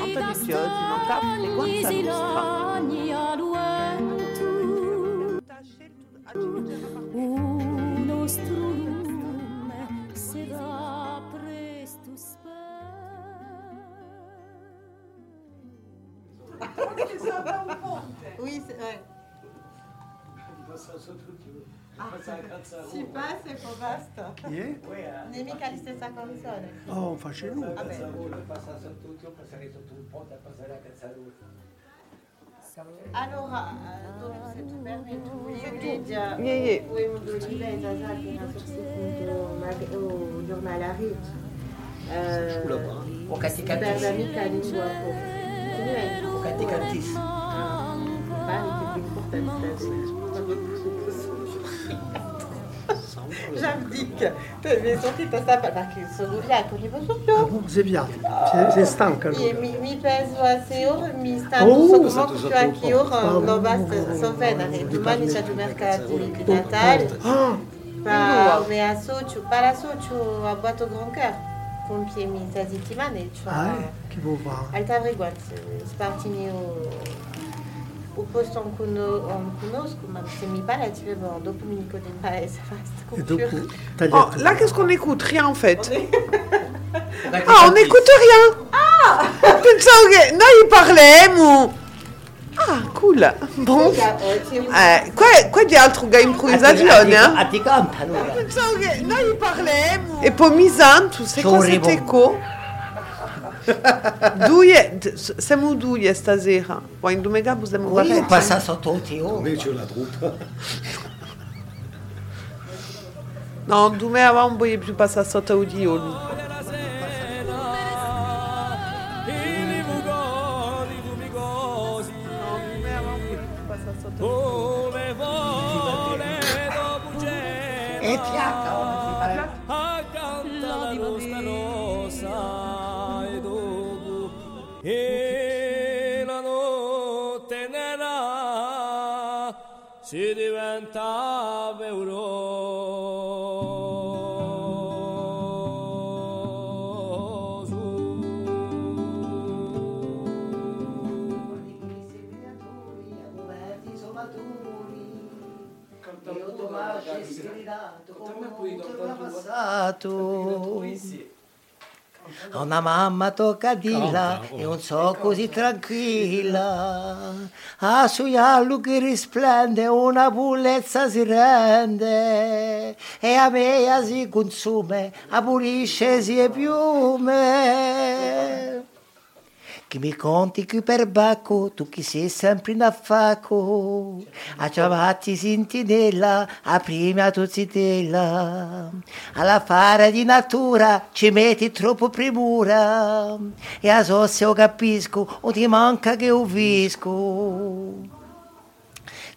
[SPEAKER 2] Antonio Giosi, nanta frequenza nostra. Ha scelto a dirigere
[SPEAKER 3] Oui, c'est vrai. Si passe e poi basta.
[SPEAKER 7] Chi è?
[SPEAKER 3] Non è mica la stessa canzone.
[SPEAKER 7] Oh, face nulla.
[SPEAKER 3] Allora, donc, se tu permetti, io che già
[SPEAKER 2] Yeah, yeah.
[SPEAKER 3] volevo dire da Zalti na sostituto o giornale a Rit.
[SPEAKER 5] O catti
[SPEAKER 3] Per
[SPEAKER 5] cantissimo.
[SPEAKER 3] l'amica lingua po.
[SPEAKER 5] O catti cantissimo.
[SPEAKER 3] Parli che più importante J'abdique. Mi sono sentita sta perché sono ubriaco, ogni volta
[SPEAKER 7] Ah, boh, sei piatto, sei, sei stanca
[SPEAKER 3] E
[SPEAKER 7] allora.
[SPEAKER 3] mi, mi peso a 6 ore, mi stanno
[SPEAKER 7] Oh,
[SPEAKER 3] sotto
[SPEAKER 4] stato
[SPEAKER 3] molto
[SPEAKER 4] sotto
[SPEAKER 3] più a
[SPEAKER 4] un
[SPEAKER 3] che
[SPEAKER 4] po'.
[SPEAKER 3] ore non basta so venere. Domani c'è il mercato di Natale,
[SPEAKER 7] Ah,
[SPEAKER 3] pa mi associo, pa l'associo a Boato Grand Cœur. Compie mi sa settimane, cioè
[SPEAKER 7] ah, eh, che vuoi fare?
[SPEAKER 3] alta frequenza, spartini o o posto in cui non conosco, ma se mi pare ci vedo dopo mi dico del paese, basta.
[SPEAKER 2] Oh, là, qu'est-ce qu'on écoute? Rien en fait. Ah, on n'écoute rien. Ah Pensavo che noi parliamo. Ah, cool. Bon. Eh, qua, qua di altro che improvvisazione,
[SPEAKER 5] A
[SPEAKER 2] eh?
[SPEAKER 5] ti canta allora.
[SPEAKER 2] Pensavo che noi parliamo. E poi misanto, c'est quoi cet
[SPEAKER 5] Sorrivo.
[SPEAKER 2] écho Due, siamo due stasera. Poi in domenica possiamo
[SPEAKER 5] Io
[SPEAKER 2] guardare.
[SPEAKER 5] passa sotto te, oh.
[SPEAKER 4] Come c'è la truppa?
[SPEAKER 2] No, domenica non voglio più passare sotto audio.
[SPEAKER 1] la sera
[SPEAKER 5] Ho una mamma toccatilla
[SPEAKER 4] oh.
[SPEAKER 5] e non so così tranquilla. A suiallo che risplende, una pullezza si rende. E a me si consume, a pulisce si è piume. Che mi conti qui per bacco, tu chi sei sempre in affacco. A chiamarti sentinella, a prima tu zitella. Alla fare di natura ci metti troppo premura. E a so se io capisco, o ti manca che ho visco.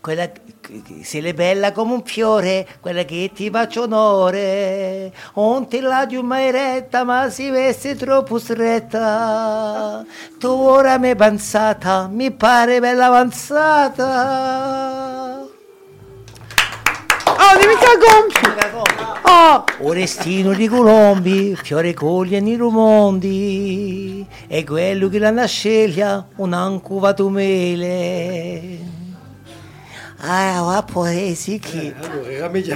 [SPEAKER 5] Quella che se l'è bella come un fiore, quella che ti faccio onore. Non ti la di mai retta, ma si veste troppo stretta. Tu ora mi pensata, mi pare bella avanzata.
[SPEAKER 2] Oh, dimmi gonfi! Oh,
[SPEAKER 5] Orestino di Colombi, fiore coglie nei rumondi, e quello che la nasceglia un'ancuvato mele. Ah, la poesia che...
[SPEAKER 4] Allora, era meglio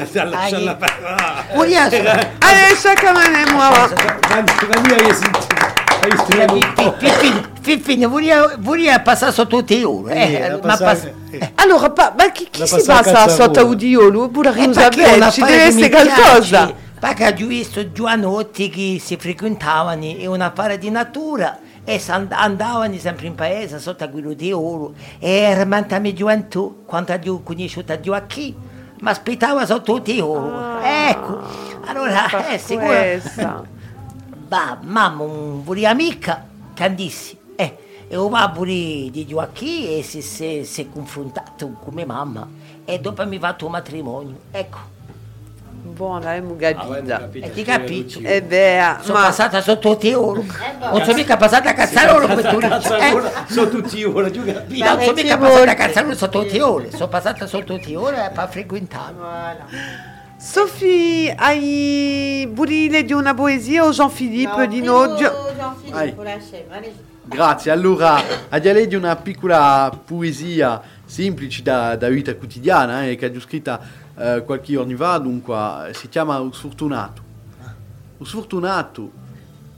[SPEAKER 4] parlare.
[SPEAKER 5] Vogliamo...
[SPEAKER 2] allez, chacun un moi.
[SPEAKER 4] Quando hai sentito, hai
[SPEAKER 5] vogliamo passare sotto te ora,
[SPEAKER 4] Eh,
[SPEAKER 5] eh,
[SPEAKER 4] la
[SPEAKER 5] ma
[SPEAKER 4] passare-
[SPEAKER 5] pass-
[SPEAKER 4] eh.
[SPEAKER 2] Allora, pa, ma chi, chi
[SPEAKER 4] La
[SPEAKER 2] si passa sotto Udiolo? Oppure
[SPEAKER 5] Eh,
[SPEAKER 2] Riusa
[SPEAKER 5] perché è una
[SPEAKER 2] ci deve
[SPEAKER 5] che
[SPEAKER 2] essere qualcosa.
[SPEAKER 5] Perché ho visto giovanotti che si frequentavano in una fare di natura e andavano sempre in paese sotto a quello di oro e veramente a mia gioventù, quando ho conosciuto Gioacchì, mi aspettava sotto di oro. Ecco, allora, eh, sicuro. Bah, mamma, un pure amica, candissi. Eh, e o va pure di Gioacchì e si si- si è confrontato con mia mamma e dopo mi ha fatto un matrimonio. Ecco,
[SPEAKER 2] Buona, è
[SPEAKER 4] Ah,
[SPEAKER 2] mugabida.
[SPEAKER 5] e ti capisci?
[SPEAKER 2] E beh,
[SPEAKER 5] Sono
[SPEAKER 2] ma
[SPEAKER 5] passata sotto te oro. Non sono mica passata a Cazzarolo.
[SPEAKER 4] Cazzarolo,
[SPEAKER 5] Eh?
[SPEAKER 4] sono tutti ora, giù capito?
[SPEAKER 5] Non sono mica passata a Cazzarolo sotto te ore. Sono passata sotto te ore per frequentare.
[SPEAKER 2] Sophie, hai burile di una poesia o Jean-Philippe di no? Gio-
[SPEAKER 8] Vai.
[SPEAKER 3] Allez.
[SPEAKER 8] Grazie, allora a di una piccola poesia semplice da, da vita quotidiana eh, che ho scritta eh, qualche giorno fa, dunque si chiama Lo Sfortunato. Lo Sfortunato,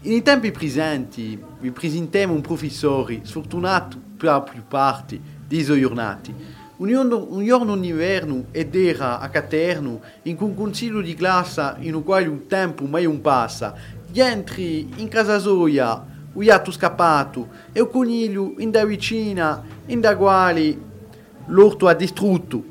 [SPEAKER 8] in tempi presenti vi presentiamo un professore sfortunato per la più parte giornati. Un giorno, un giorno d'inverno ed era a Caterno, in un consiglio di classe in cui il tempo mai un passa, entri in casa soia, un gatto scappato e un coniglio in da vicina, in da quali l'orto ha distrutto.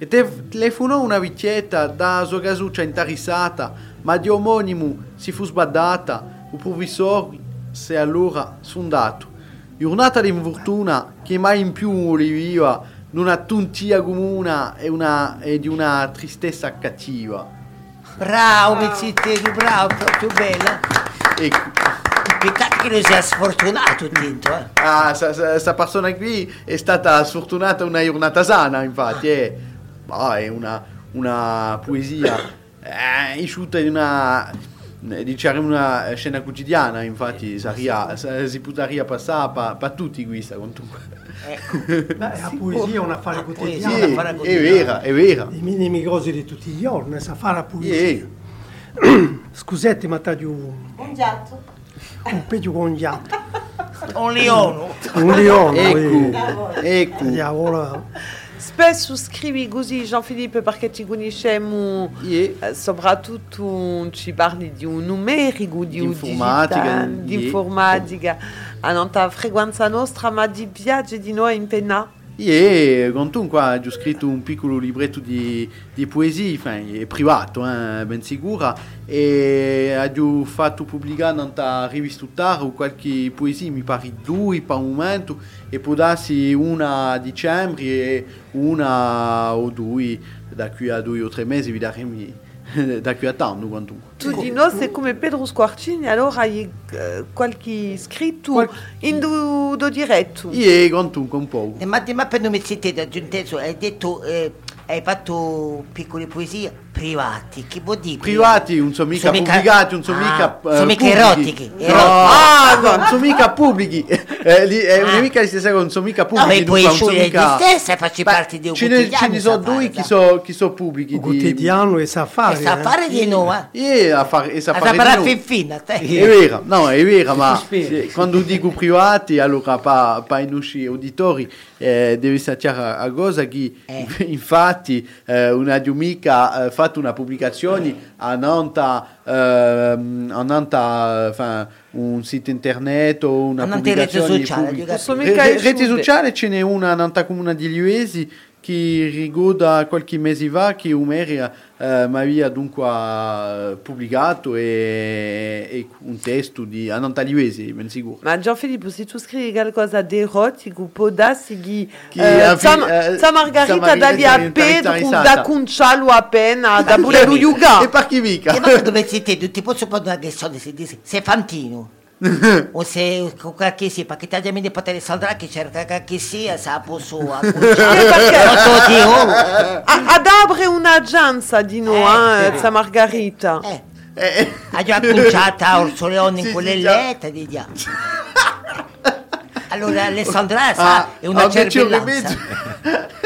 [SPEAKER 8] E te telefonò una vecchietta da sua casuccia intarissata, ma di omonimo si fu sbaddata, il professore si è allora sondato. Giornata di infortuna che mai in più oliviva, una tontia comuna e, una, e di una tristezza cattiva.
[SPEAKER 5] Bravo, Mezzittello, bravo, proprio bella.
[SPEAKER 8] Ecco.
[SPEAKER 5] Peccato che non sia sfortunato dentro, eh.
[SPEAKER 8] Ah, questa persona qui è stata sfortunata una giornata sana, infatti, è, bah, è una, una poesia eh, isciuta di una, diciamo, una scena quotidiana, infatti saria- sa- si potrebbe passare per tutti questa, comunque.
[SPEAKER 7] Beh, la poesia è un affare quotidiano.
[SPEAKER 5] è
[SPEAKER 8] Sì, è vera, è vera.
[SPEAKER 7] I minimi cose di tutti i giorni, sa fare la poesia.
[SPEAKER 8] Sì.
[SPEAKER 7] Scusate, ma taglio un,
[SPEAKER 3] Un gatto.
[SPEAKER 7] un peggio con gli altri.
[SPEAKER 5] Un leone.
[SPEAKER 7] Un leone.
[SPEAKER 8] Ecco, ecco.
[SPEAKER 7] Diavolo.
[SPEAKER 2] Spesso scrivi così, Jean-Philippe, perché ci
[SPEAKER 8] Sì.
[SPEAKER 2] eh, soprattutto ci parli di un numerico, di un
[SPEAKER 8] Informatica,
[SPEAKER 2] digitale,
[SPEAKER 8] sì.
[SPEAKER 2] di informatica, a non frequenza nostra, ma di piace di noi in penna?
[SPEAKER 8] E comunque ho scritto un piccolo libretto di, di poesie, enfin, è privato, eh, ben sicura, e ho fatto pubblicare nella rivista Taro qualche poesia, mi pare due per il momento, e può darsi una a dicembre e una o due da qui a due o tre mesi, vi daremo da qui a tanto quantunque.
[SPEAKER 2] Tu di noi sei come Pedro Squarcini, allora hai eh, qualche scritto
[SPEAKER 8] Qual-
[SPEAKER 2] in do, do diretto.
[SPEAKER 8] Quantunque un po'.
[SPEAKER 5] Ma, ma per non mi siete aggiunto, hai detto eh, hai fatto piccole poesie privati, che vuol dire?
[SPEAKER 8] Privati, non sono mica pubblicati, non sono
[SPEAKER 5] Ah,
[SPEAKER 8] mica
[SPEAKER 5] sono
[SPEAKER 8] eh,
[SPEAKER 5] mica erotiche,
[SPEAKER 8] No, ah, no, non sono mica pubblici. Eh, li- eh,
[SPEAKER 5] Ah.
[SPEAKER 8] mica di stessa cosa, non sono mica
[SPEAKER 5] No,
[SPEAKER 8] pubblici.
[SPEAKER 5] ma
[SPEAKER 8] non sono mica-
[SPEAKER 5] di stessa e facci parte di un
[SPEAKER 8] Ce
[SPEAKER 5] quotidiano.
[SPEAKER 8] ce ne sono
[SPEAKER 5] sa
[SPEAKER 8] due che
[SPEAKER 5] sa.
[SPEAKER 8] sono chi so pubblici.
[SPEAKER 7] Il quotidiano e sa fare.
[SPEAKER 5] E sa
[SPEAKER 7] eh.
[SPEAKER 5] fare di noi, eh?
[SPEAKER 8] Eh, a fare, e sa fare di
[SPEAKER 5] a
[SPEAKER 8] noi.
[SPEAKER 5] fin fine, a te.
[SPEAKER 8] È vero, no, è vero, ma quando dico privati, allora pa, pa i nostri auditori eh, deve sapere a, cosa che
[SPEAKER 5] Eh.
[SPEAKER 8] infatti eh, una di mica ha fatto una pubblicazione a Nanta, ehm, a Nanta enfin, un sito internet o una
[SPEAKER 5] A Nanta in rete
[SPEAKER 8] pubblicazione
[SPEAKER 5] sociale,
[SPEAKER 8] pubblica- rete sociale ce n'è una a Nanta Comune di Liuesi che riguarda qualche mese fa che Umeri eh, mi aveva dunque eh, pubblicato e, e un testo di a Nanta Liuesi, ben sicuro.
[SPEAKER 2] Ma Gianfilippo, se tu scrivi qualcosa di erotico, può darsi che
[SPEAKER 8] Che
[SPEAKER 2] eh,
[SPEAKER 8] fi-
[SPEAKER 2] Sa
[SPEAKER 8] eh,
[SPEAKER 2] Sa Margarita dagli a Pedro da Cuncialo appena, da pure Yuga.
[SPEAKER 8] E per chi mica?
[SPEAKER 5] E ma dove sei te? Ti posso fare una questione se dici sei fantino? O se qualche sia, perché ti mi potete saldrà che cerca che sia, sa posso acconciare.
[SPEAKER 2] perché-
[SPEAKER 5] oh.
[SPEAKER 2] A- Ad apre un'agenzia di noi,
[SPEAKER 5] Eh,
[SPEAKER 2] eh, Sa Margarita.
[SPEAKER 5] Eh,
[SPEAKER 8] Eh,
[SPEAKER 5] ha già acconciata a Orso Leone
[SPEAKER 8] Sì,
[SPEAKER 5] in quelle
[SPEAKER 8] già.
[SPEAKER 5] lettere di già. Allora Alessandra sa,
[SPEAKER 8] ah,
[SPEAKER 5] è una
[SPEAKER 8] ah, un
[SPEAKER 5] cervellanza.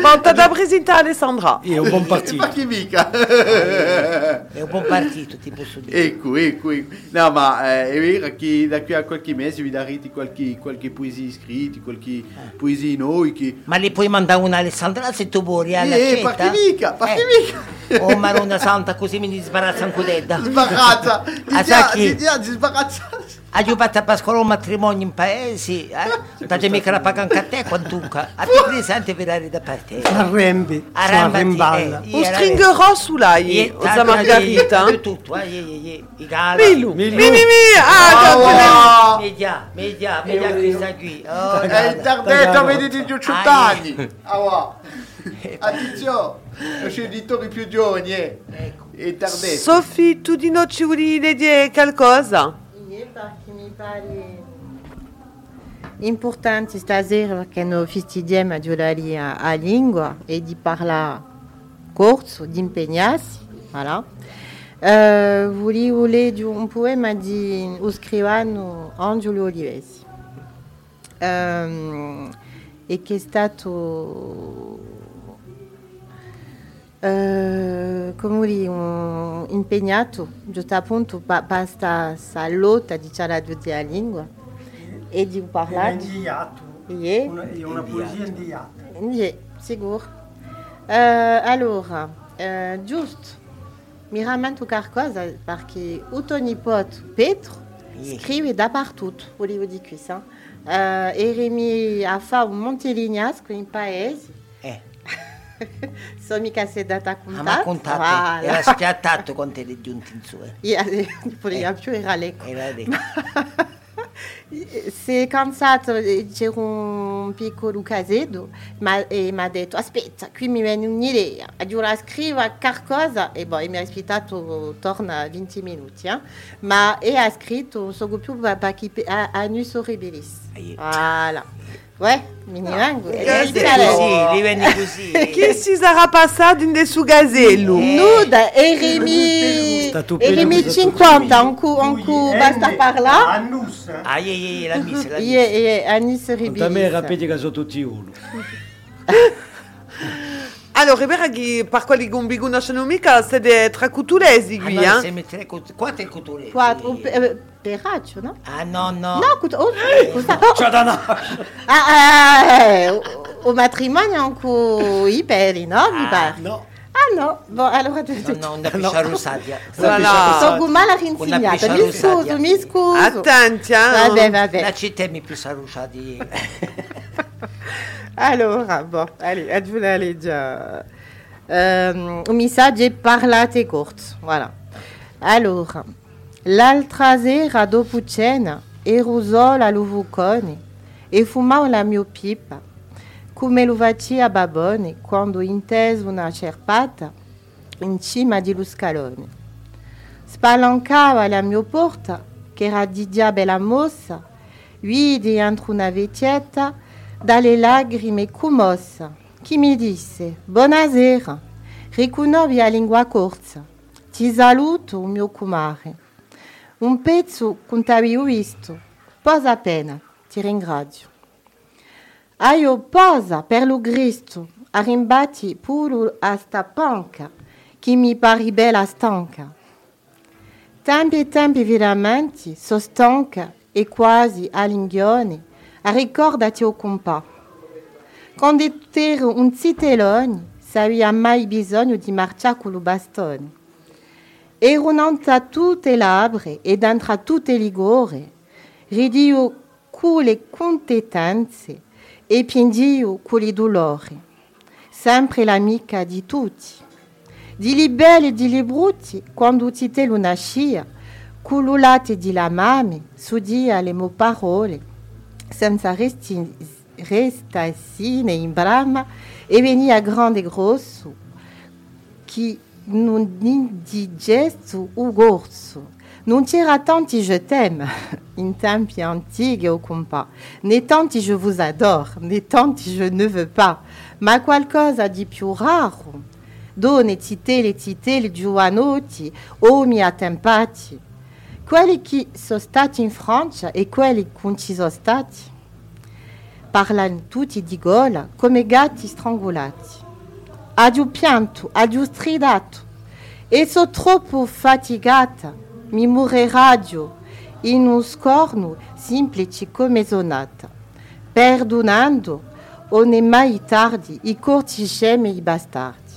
[SPEAKER 2] Ma t'as da presentare Alessandra.
[SPEAKER 4] Io buon partito.
[SPEAKER 8] Per chi mica?
[SPEAKER 5] È un buon partito, ti posso dire.
[SPEAKER 8] Ecco, ecco, ecco. No, ma eh, è vero che da qui a qualche mese vi darete qualche, qualche poesia scritta, qualche poesia noi che...
[SPEAKER 5] Ma le puoi mandare una Alessandra se tu vuoi alla
[SPEAKER 8] Eh,
[SPEAKER 5] cetta?
[SPEAKER 8] perché mica, perché mica?
[SPEAKER 5] Oh Maronna Santa, così mi disbarazza un cudetta.
[SPEAKER 8] Sbarazza! Di
[SPEAKER 5] Ah, chi?
[SPEAKER 8] di già, di sbarazza!
[SPEAKER 5] Ha giubato a pascolare un matrimonio in paesi, eh? Da mica la pagano a te quantunque. A te presente virare da parte.
[SPEAKER 7] Arrembi,
[SPEAKER 5] A
[SPEAKER 7] si
[SPEAKER 5] rambati,
[SPEAKER 7] arremballa.
[SPEAKER 5] eh,
[SPEAKER 2] stringerò su lei,
[SPEAKER 5] Ie-
[SPEAKER 2] Sa Margarita.
[SPEAKER 5] Io tutto, eh, ie, i gala.
[SPEAKER 2] Milu, mi,
[SPEAKER 4] Milu.
[SPEAKER 2] mi, mi, ah, Gianfilippo.
[SPEAKER 8] wow.
[SPEAKER 5] Media, media, media questa qui.
[SPEAKER 8] È il
[SPEAKER 5] guarda.
[SPEAKER 8] tardetto, vedete
[SPEAKER 5] Ah!
[SPEAKER 8] Ah, wow. Attenzione! Sono editori più giovani, eh!
[SPEAKER 5] Ecco.
[SPEAKER 8] Il tardetto.
[SPEAKER 2] Sophie, tu di noi ci vuoi dire qualcosa?
[SPEAKER 3] Perché mi pare importante stasera perché noi festeggiamo a giocare a, a lingua e di parlare corto, di impegnarsi. Voilà. Eh, volevo leggere un poema di un scrivano Angelo Olivesi Ehm, e che è stato eh, come dire, un- impegnato giusto appunto per questa lotta di la lingua e di parlare.
[SPEAKER 7] Indiato.
[SPEAKER 3] Yeah.
[SPEAKER 7] Una, una poesia indiata.
[SPEAKER 3] Yeah, sicuro. Eh, allora, eh, giusto, mi rammento qualcosa perché il tuo nipote Pietro
[SPEAKER 5] Yeah.
[SPEAKER 3] scrive dappertutto, volevo dire questo. Eh, Eremi ha fatto un Montelignas in paese,
[SPEAKER 5] Eh,
[SPEAKER 3] sono mica sedata a
[SPEAKER 5] ah, ma
[SPEAKER 3] contatto.
[SPEAKER 5] contato, era spiattato quando te le giunti in su. eh.
[SPEAKER 3] Io, volevo più era l'eco.
[SPEAKER 5] Era lì.
[SPEAKER 3] Si è cansato, eh, c'era un piccolo casetto ma, e mi ha detto aspetta, qui mi viene un'idea, aggiungo a scrivere qualcosa e poi mi ha aspettato torna 20 minuti, eh? ma e ha scritto solo più perché a, a Nus Horribilis.
[SPEAKER 5] Ai.
[SPEAKER 3] Voilà. Ouais, mi ne vengo.
[SPEAKER 5] Eh,
[SPEAKER 3] E
[SPEAKER 5] sì,
[SPEAKER 3] dice,
[SPEAKER 5] così, li venne così.
[SPEAKER 2] Chi si sarà passato in del suo gazello?
[SPEAKER 3] Nuda, Eremi,
[SPEAKER 4] Sta tu
[SPEAKER 3] Eremi
[SPEAKER 4] pedo,
[SPEAKER 3] 50, un coup, un coup, basta parlare.
[SPEAKER 7] Annus, eh?
[SPEAKER 5] Ah, ie, ie, ie, la missa, la
[SPEAKER 3] Yeah,
[SPEAKER 5] missa.
[SPEAKER 3] yeah, a Nus
[SPEAKER 4] Da me
[SPEAKER 3] Horribilis.
[SPEAKER 4] rapidi che sono tutti uno.
[SPEAKER 2] Allora, è vero che per quelli che non vi conoscono mica, siete tra cutulesi
[SPEAKER 5] Ah,
[SPEAKER 2] qui,
[SPEAKER 5] no,
[SPEAKER 2] eh?
[SPEAKER 5] cut- cutore?
[SPEAKER 3] Quattro, eh, peraccio, no?
[SPEAKER 5] Ah, no, no.
[SPEAKER 3] No, écoute, oh, scusa. Oh,
[SPEAKER 4] C'è da na-
[SPEAKER 3] ah, ah, eh, au- matrimonio i peli, no? Mi pare?
[SPEAKER 4] No.
[SPEAKER 3] Ah no, bon, allora
[SPEAKER 5] No, no, una
[SPEAKER 3] sono male mi scuso, mi scuso.
[SPEAKER 2] Attenti, eh?
[SPEAKER 3] Vabbè,
[SPEAKER 5] La città mi.
[SPEAKER 3] Allora, bon, allez, la legge. Um, un messaggio parlato e corto, voilà. Allora, l'altra sera dopo cena ero sola all'uvucone e fumavo la mia pipa, come lo faceva Babone quando inteso una cerpata in cima di lo scalone. Spalancava la mia porta, che era di già bella mossa, vidi dalle lacrime commossa che mi disse Buonasera, riconobbi la lingua corsa, ti saluto, mio kumare. Un pezzo che ti avevo visto, posa pena, ti ringrazio. Aio posa per lo Cristo, arrimbati pure a sta panca, che mi pari bella stanca. Tempi e tempi veramente, so stanca e quasi all'inghione, ricordati o compà. Quando ero un zitellone, savia mai bisogno di marciare con lo bastone. Ero nanta tutte le labbra e dentro tutte le gore, ridio con le competenze e piandio con i dolori. Sempre l'amica di tutti. Di li belli e di li brutti, quando titello nascia, con lo latte di la mamma, sudia le mie parole, senza restassine in brama, e venia grande e grosso, che non indigesto o gorso. Non c'era tanti je t'aime, in tempi antichi o compas, né tanti je vous adore, né tanti je ne veux pas, ma qualcosa di più raro. Donne titele titele giovanotti, o mi attempati. Quelli che sono stati in Francia e quelli che non ci sono stati parlano tutti di gola come gatti strangolati. Addio pianto, addio stridato, e sono troppo fatigata, mi muore radio in un scorno semplice come sonata. Perdonando, non è mai tardi, i corti scemi e i bastardi.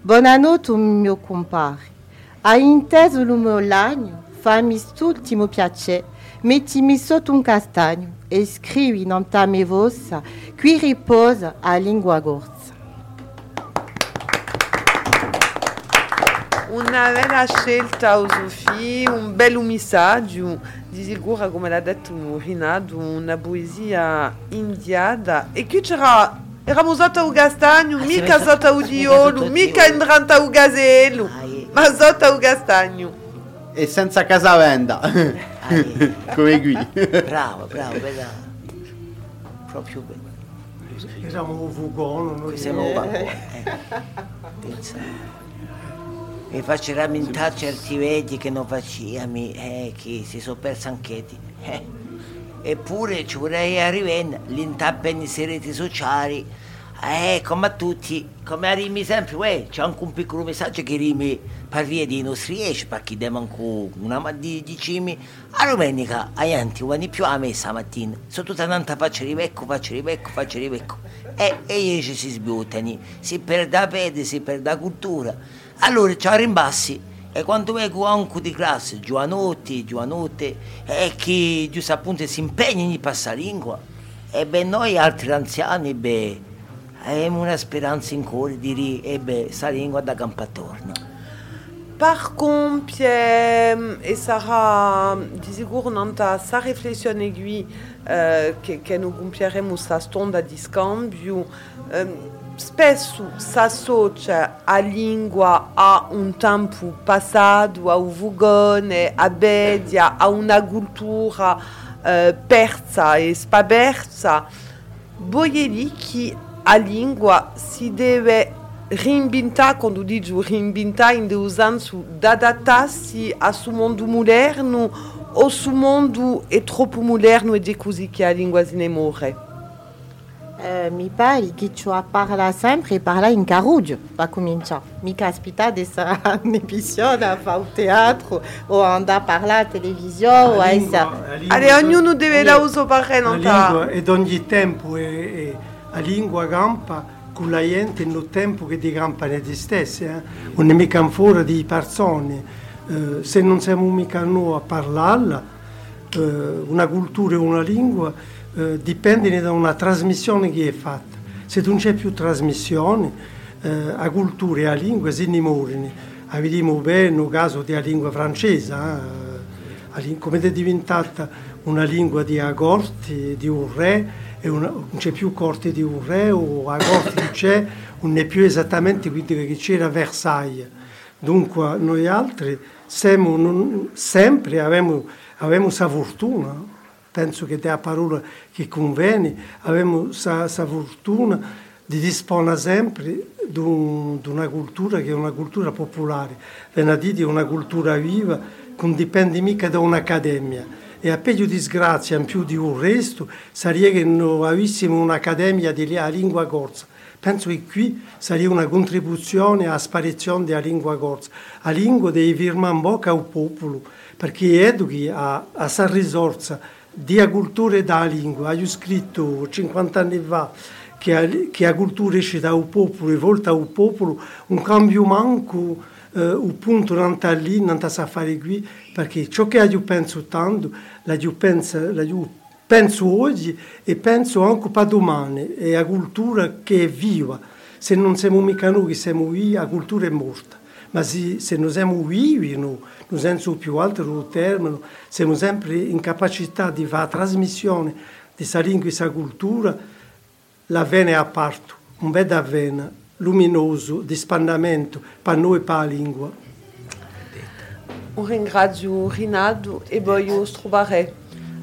[SPEAKER 3] Buonanotte, mio compare. Hai inteso il mio lagno? Fammi st'ultimo piacere, mettimi sotto un castagno e scrivi nella mia voce, qui riposa la lingua gorza.
[SPEAKER 2] Una bella scelta, Sofì, un bel messaggio, di sicuro come l'ha detto Rinato, una poesia indiana. E qui c'era, eravamo sotto un castagno, mica sotto un diolo, mica entrando un gasello, ma sotto un castagno.
[SPEAKER 8] E senza casavenda, come qui.
[SPEAKER 5] Bravo, bravo, bella. Proprio bene.
[SPEAKER 7] Eravamo un fugone, noi
[SPEAKER 5] Siamo vagoni. Mi faccio rammentare certi vedi che non facciamo, eh, che si sono persi anche te. Eh. Eppure ci vorrei arrivare l'intappa in reti sociali, eh, come a tutti, come arrivi sempre, uè, c'è anche un piccolo messaggio che rimi per via dei nostri esci, perché devo anche una ma di, cimi. A domenica, a niente, quando più a messa mattina, sono tutta tanta faccia di becco, faccia di becco, faccia di becco. E, e gli esci si sbuttano, si perde la fede, si perde la cultura. Allora ci rimbassi e quando vedo anche di classe, giovanotti, giovanotte, e che giusto appunto si impegnano in passare lingua, e beh noi altri anziani, beh, abbiamo una speranza in cuore di dire, e beh, sta lingua da campo attorno.
[SPEAKER 2] Par contre, Pierre, e sarà di sicuro nanta sa riflessione aiguille eh, che, che noi compieremo sta stonda di scambio, ehm, spesso si associa a lingua a un tempo passato, a un vugone, a bedia, a una cultura eh, persa e spabersa. Dire che a lingua si deve reinventare, quando dico reinventare, in senso di adattarsi a suo mondo moderno o suo mondo è troppo moderno ed è così che la lingua se ne muore.
[SPEAKER 3] Eh, mi pare che ci parla sempre e parla in caruggio, per cominciare. Mi caspita di essere un'episodio a fare teatro o andare a parlare alla televisione o a essere...
[SPEAKER 2] Allez, ognuno deve la uso parlare
[SPEAKER 7] La
[SPEAKER 2] non
[SPEAKER 7] lingua è ogni tempo e, e la lingua campa con la gente nel tempo che di campa di stesse, eh? non è mica fuori di persone. Eh, se non siamo mica noi a parlarla, eh, una cultura e una lingua eh, dipendono da una trasmissione che è fatta. Se non c'è più trasmissione, eh, la cultura e la lingua si dimorano. Vediamo bene nel caso della lingua francese, eh, come è diventata una lingua di agorti, di un re, non c'è più corte di un re o agorti che c'è, non è più esattamente quello che c'era a Versailles. Dunque noi altri siamo, non- sempre abbiamo, abbiamo fortuna, penso che è la parola che conviene, abbiamo questa fortuna di dispone sempre di, un- una cultura che è una cultura popolare, venerdì è una cultura viva, che non dipende mica da un'accademia. E a peggio disgrazia, in più di un resto, sarebbe che noi avessimo un'accademia di lingua corsa. Penso che qui sarebbe una contribuzione alla sparizione della lingua corsa. La lingua deve firmare in bocca al popolo, perché educhi a, a sa risorsa di cultura e da lingua. Ho scritto 50 anni fa che, che la cultura esce dal popolo e volta al popolo un cambio manco eh, un punto non sta non sta fare qui, perché ciò che io penso tanto, io penso, io penso oggi e penso anche per domani, è la cultura che è viva. Se non siamo mica noi che siamo vivi, la cultura è morta. Ma se, se noi siamo vivi, no, nel senso più del termine, siamo sempre in capacità di fare trasmissione di questa lingua e questa cultura, la vena è a parto, un bel avvena luminoso di spandamento per noi e per la lingua.
[SPEAKER 2] Un ringrazio Rinaldo e poi io troverei.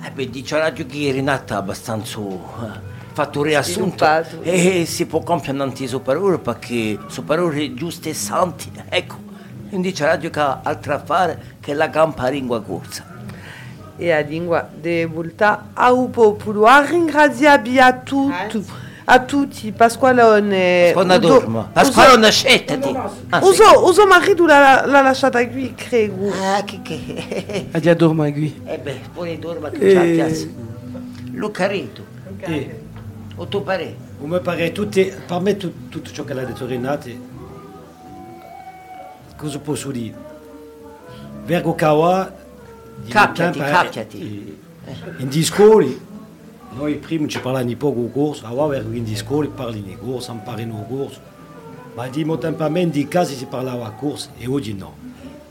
[SPEAKER 5] Eh beh, dice la che Renata è abbastanza eh, fatto un riassunto e si può compiere tanti parole perché sono parole giuste e santi. Ecco, non dice radio che ha altro a fare che la campa lingua corsa.
[SPEAKER 2] e a língua de voltar ao popolo. A ringraziabi a tutti, a tutti, Pasqualone.
[SPEAKER 5] Pasqualone, scettati. Ah, sì.
[SPEAKER 2] Uso, uso marito l'ha, l'ha lasciata qui, credo.
[SPEAKER 5] Ah, che che...
[SPEAKER 6] A dia dorma qui.
[SPEAKER 5] Eh beh, poi dorma che
[SPEAKER 7] Eh.
[SPEAKER 5] c'ha piazza. Lucaretto,
[SPEAKER 4] E
[SPEAKER 5] o tuo parere?
[SPEAKER 4] come pare tutti, per me tu- tutto ciò che l'ha detto Renate, cosa posso dire? Vergo Kawa, eh,
[SPEAKER 5] cappiati.
[SPEAKER 4] in discoli, noi prima ci parlavamo poco il corso, ora vergo in discoli, parli di corso, imparano corso, ma di molto tempo a me di casi si parlava a corso e oggi no.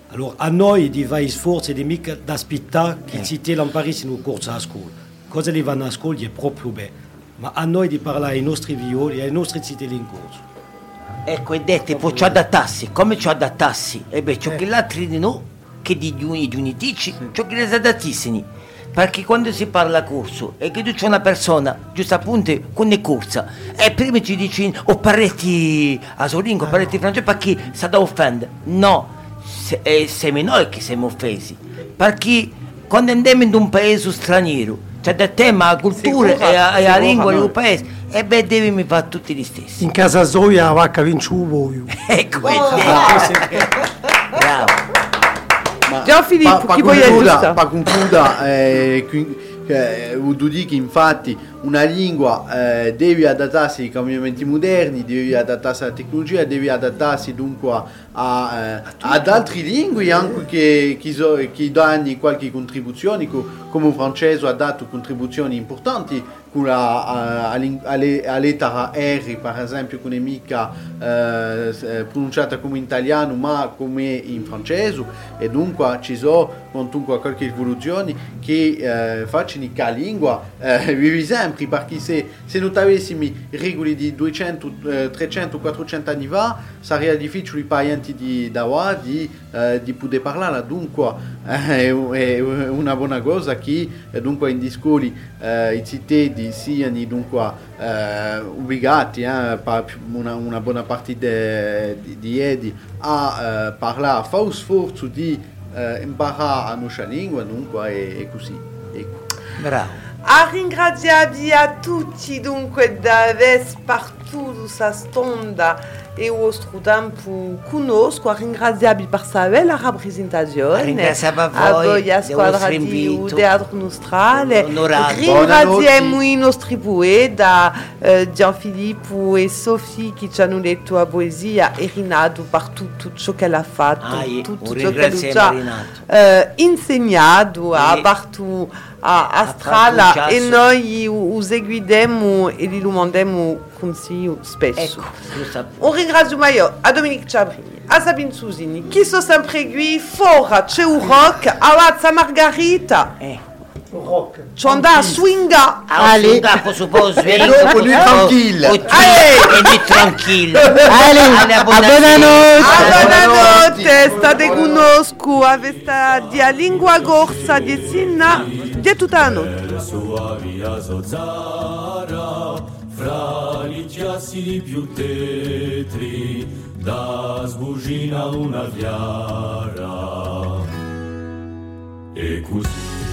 [SPEAKER 4] Allora a noi di fare sforzi di mica da aspettare che ci te l'imparissero il corso a scuola. Cosa li vanno a scuola è proprio bene, ma a noi di parlare ai nostri violi e ai nostri cittadini in corso.
[SPEAKER 5] Ecco, e dette, poi ci adattassi. Come ci adattassi? E beh, ciò che l'altri di noi, che di giuni, giuni dici, ciò che les adattissimi. Perché quando si parla corso e che tu c'è una persona, giusto appunto, con è corsa, e prima ci dici, o parletti a solingo, parletti francese, perché sa da offendere. No, se, eh, siamo noi che siamo offesi. Perché quando andiamo in un paese straniero, c'è da tema la cultura e la, e lingua del paese, e beh, devi mi fare tutti gli stessi.
[SPEAKER 7] In casa Zoia la vacca vince un voglio.
[SPEAKER 5] Ecco, bravo.
[SPEAKER 2] Già, Filippo,
[SPEAKER 8] pa- pa
[SPEAKER 2] chi vuoi
[SPEAKER 8] concluda- pa concluda, eh, qui- eh, tu dici che infatti una lingua eh, deve adattarsi ai cambiamenti moderni, deve adattarsi alla tecnologia, deve adattarsi dunque a- a, eh, ad altre lingue anche che, che, so- che danno qualche contribuzione, co- come il francese ha dato contribuzioni importanti con la, alla lettera R per esempio che non è mica eh, s- eh, pronunciata come in italiano ma come in francese. E dunque ci sono qualche evoluzione che eh, facciano che la lingua eh, vivi sempre perché se, se non avessimo regole di 200, eh, 300, 400 anni fa sarebbe difficile per gli di Dawa di, eh, di poter parlare dunque eh, è, una buona cosa che eh, dunque in discoli eh, i cittadini siano dunque eh, obbligati eh, per una, una buona parte di, di edi a eh, parlare, a fare sforzo di eh, imparare la nostra lingua dunque è, è così ecco.
[SPEAKER 5] Bravo.
[SPEAKER 2] A ringraziabi a tutti dunque da aver partout sa stonda e o vostro tempo conosco, a ringraziabi per bella rappresentazione,
[SPEAKER 5] Ringraziamo a
[SPEAKER 2] a
[SPEAKER 5] voi
[SPEAKER 2] voi a squadra di. Teatro Nostrale, ringraziamo i nostri poeti, eh, Gianfilippo e Sofì che ci hanno letto la poesia e Rinato per tutto ciò che l'ha fatto,
[SPEAKER 5] Ah,
[SPEAKER 2] tutto ciò che lui ha eh, insegnato a
[SPEAKER 5] Sì.
[SPEAKER 2] A, a
[SPEAKER 5] A
[SPEAKER 2] strada
[SPEAKER 5] partu
[SPEAKER 2] e noi us seguidemo e li mandiamo consiglio spesso.
[SPEAKER 5] Ecco.
[SPEAKER 2] Un ringrazio io a Dominique Ciabrini, a Sabine Susini, che sono sempre qui, fora, c'è un rock, a Lazza Margarita,
[SPEAKER 5] Eh.
[SPEAKER 7] Rock.
[SPEAKER 2] ci andà a swinga.
[SPEAKER 5] Ah,
[SPEAKER 3] Allez.
[SPEAKER 5] dopo suppose
[SPEAKER 8] E dopo lui tranquille.
[SPEAKER 5] E tranquillo.
[SPEAKER 3] Allez, a buonanotte.
[SPEAKER 2] A buonanotte, state conosco, avete di a lingua gorsa di Sinna, di tutta la notte.
[SPEAKER 1] sua via Zozzara, fra gli giassi più tetri, da sbugina una viara. E così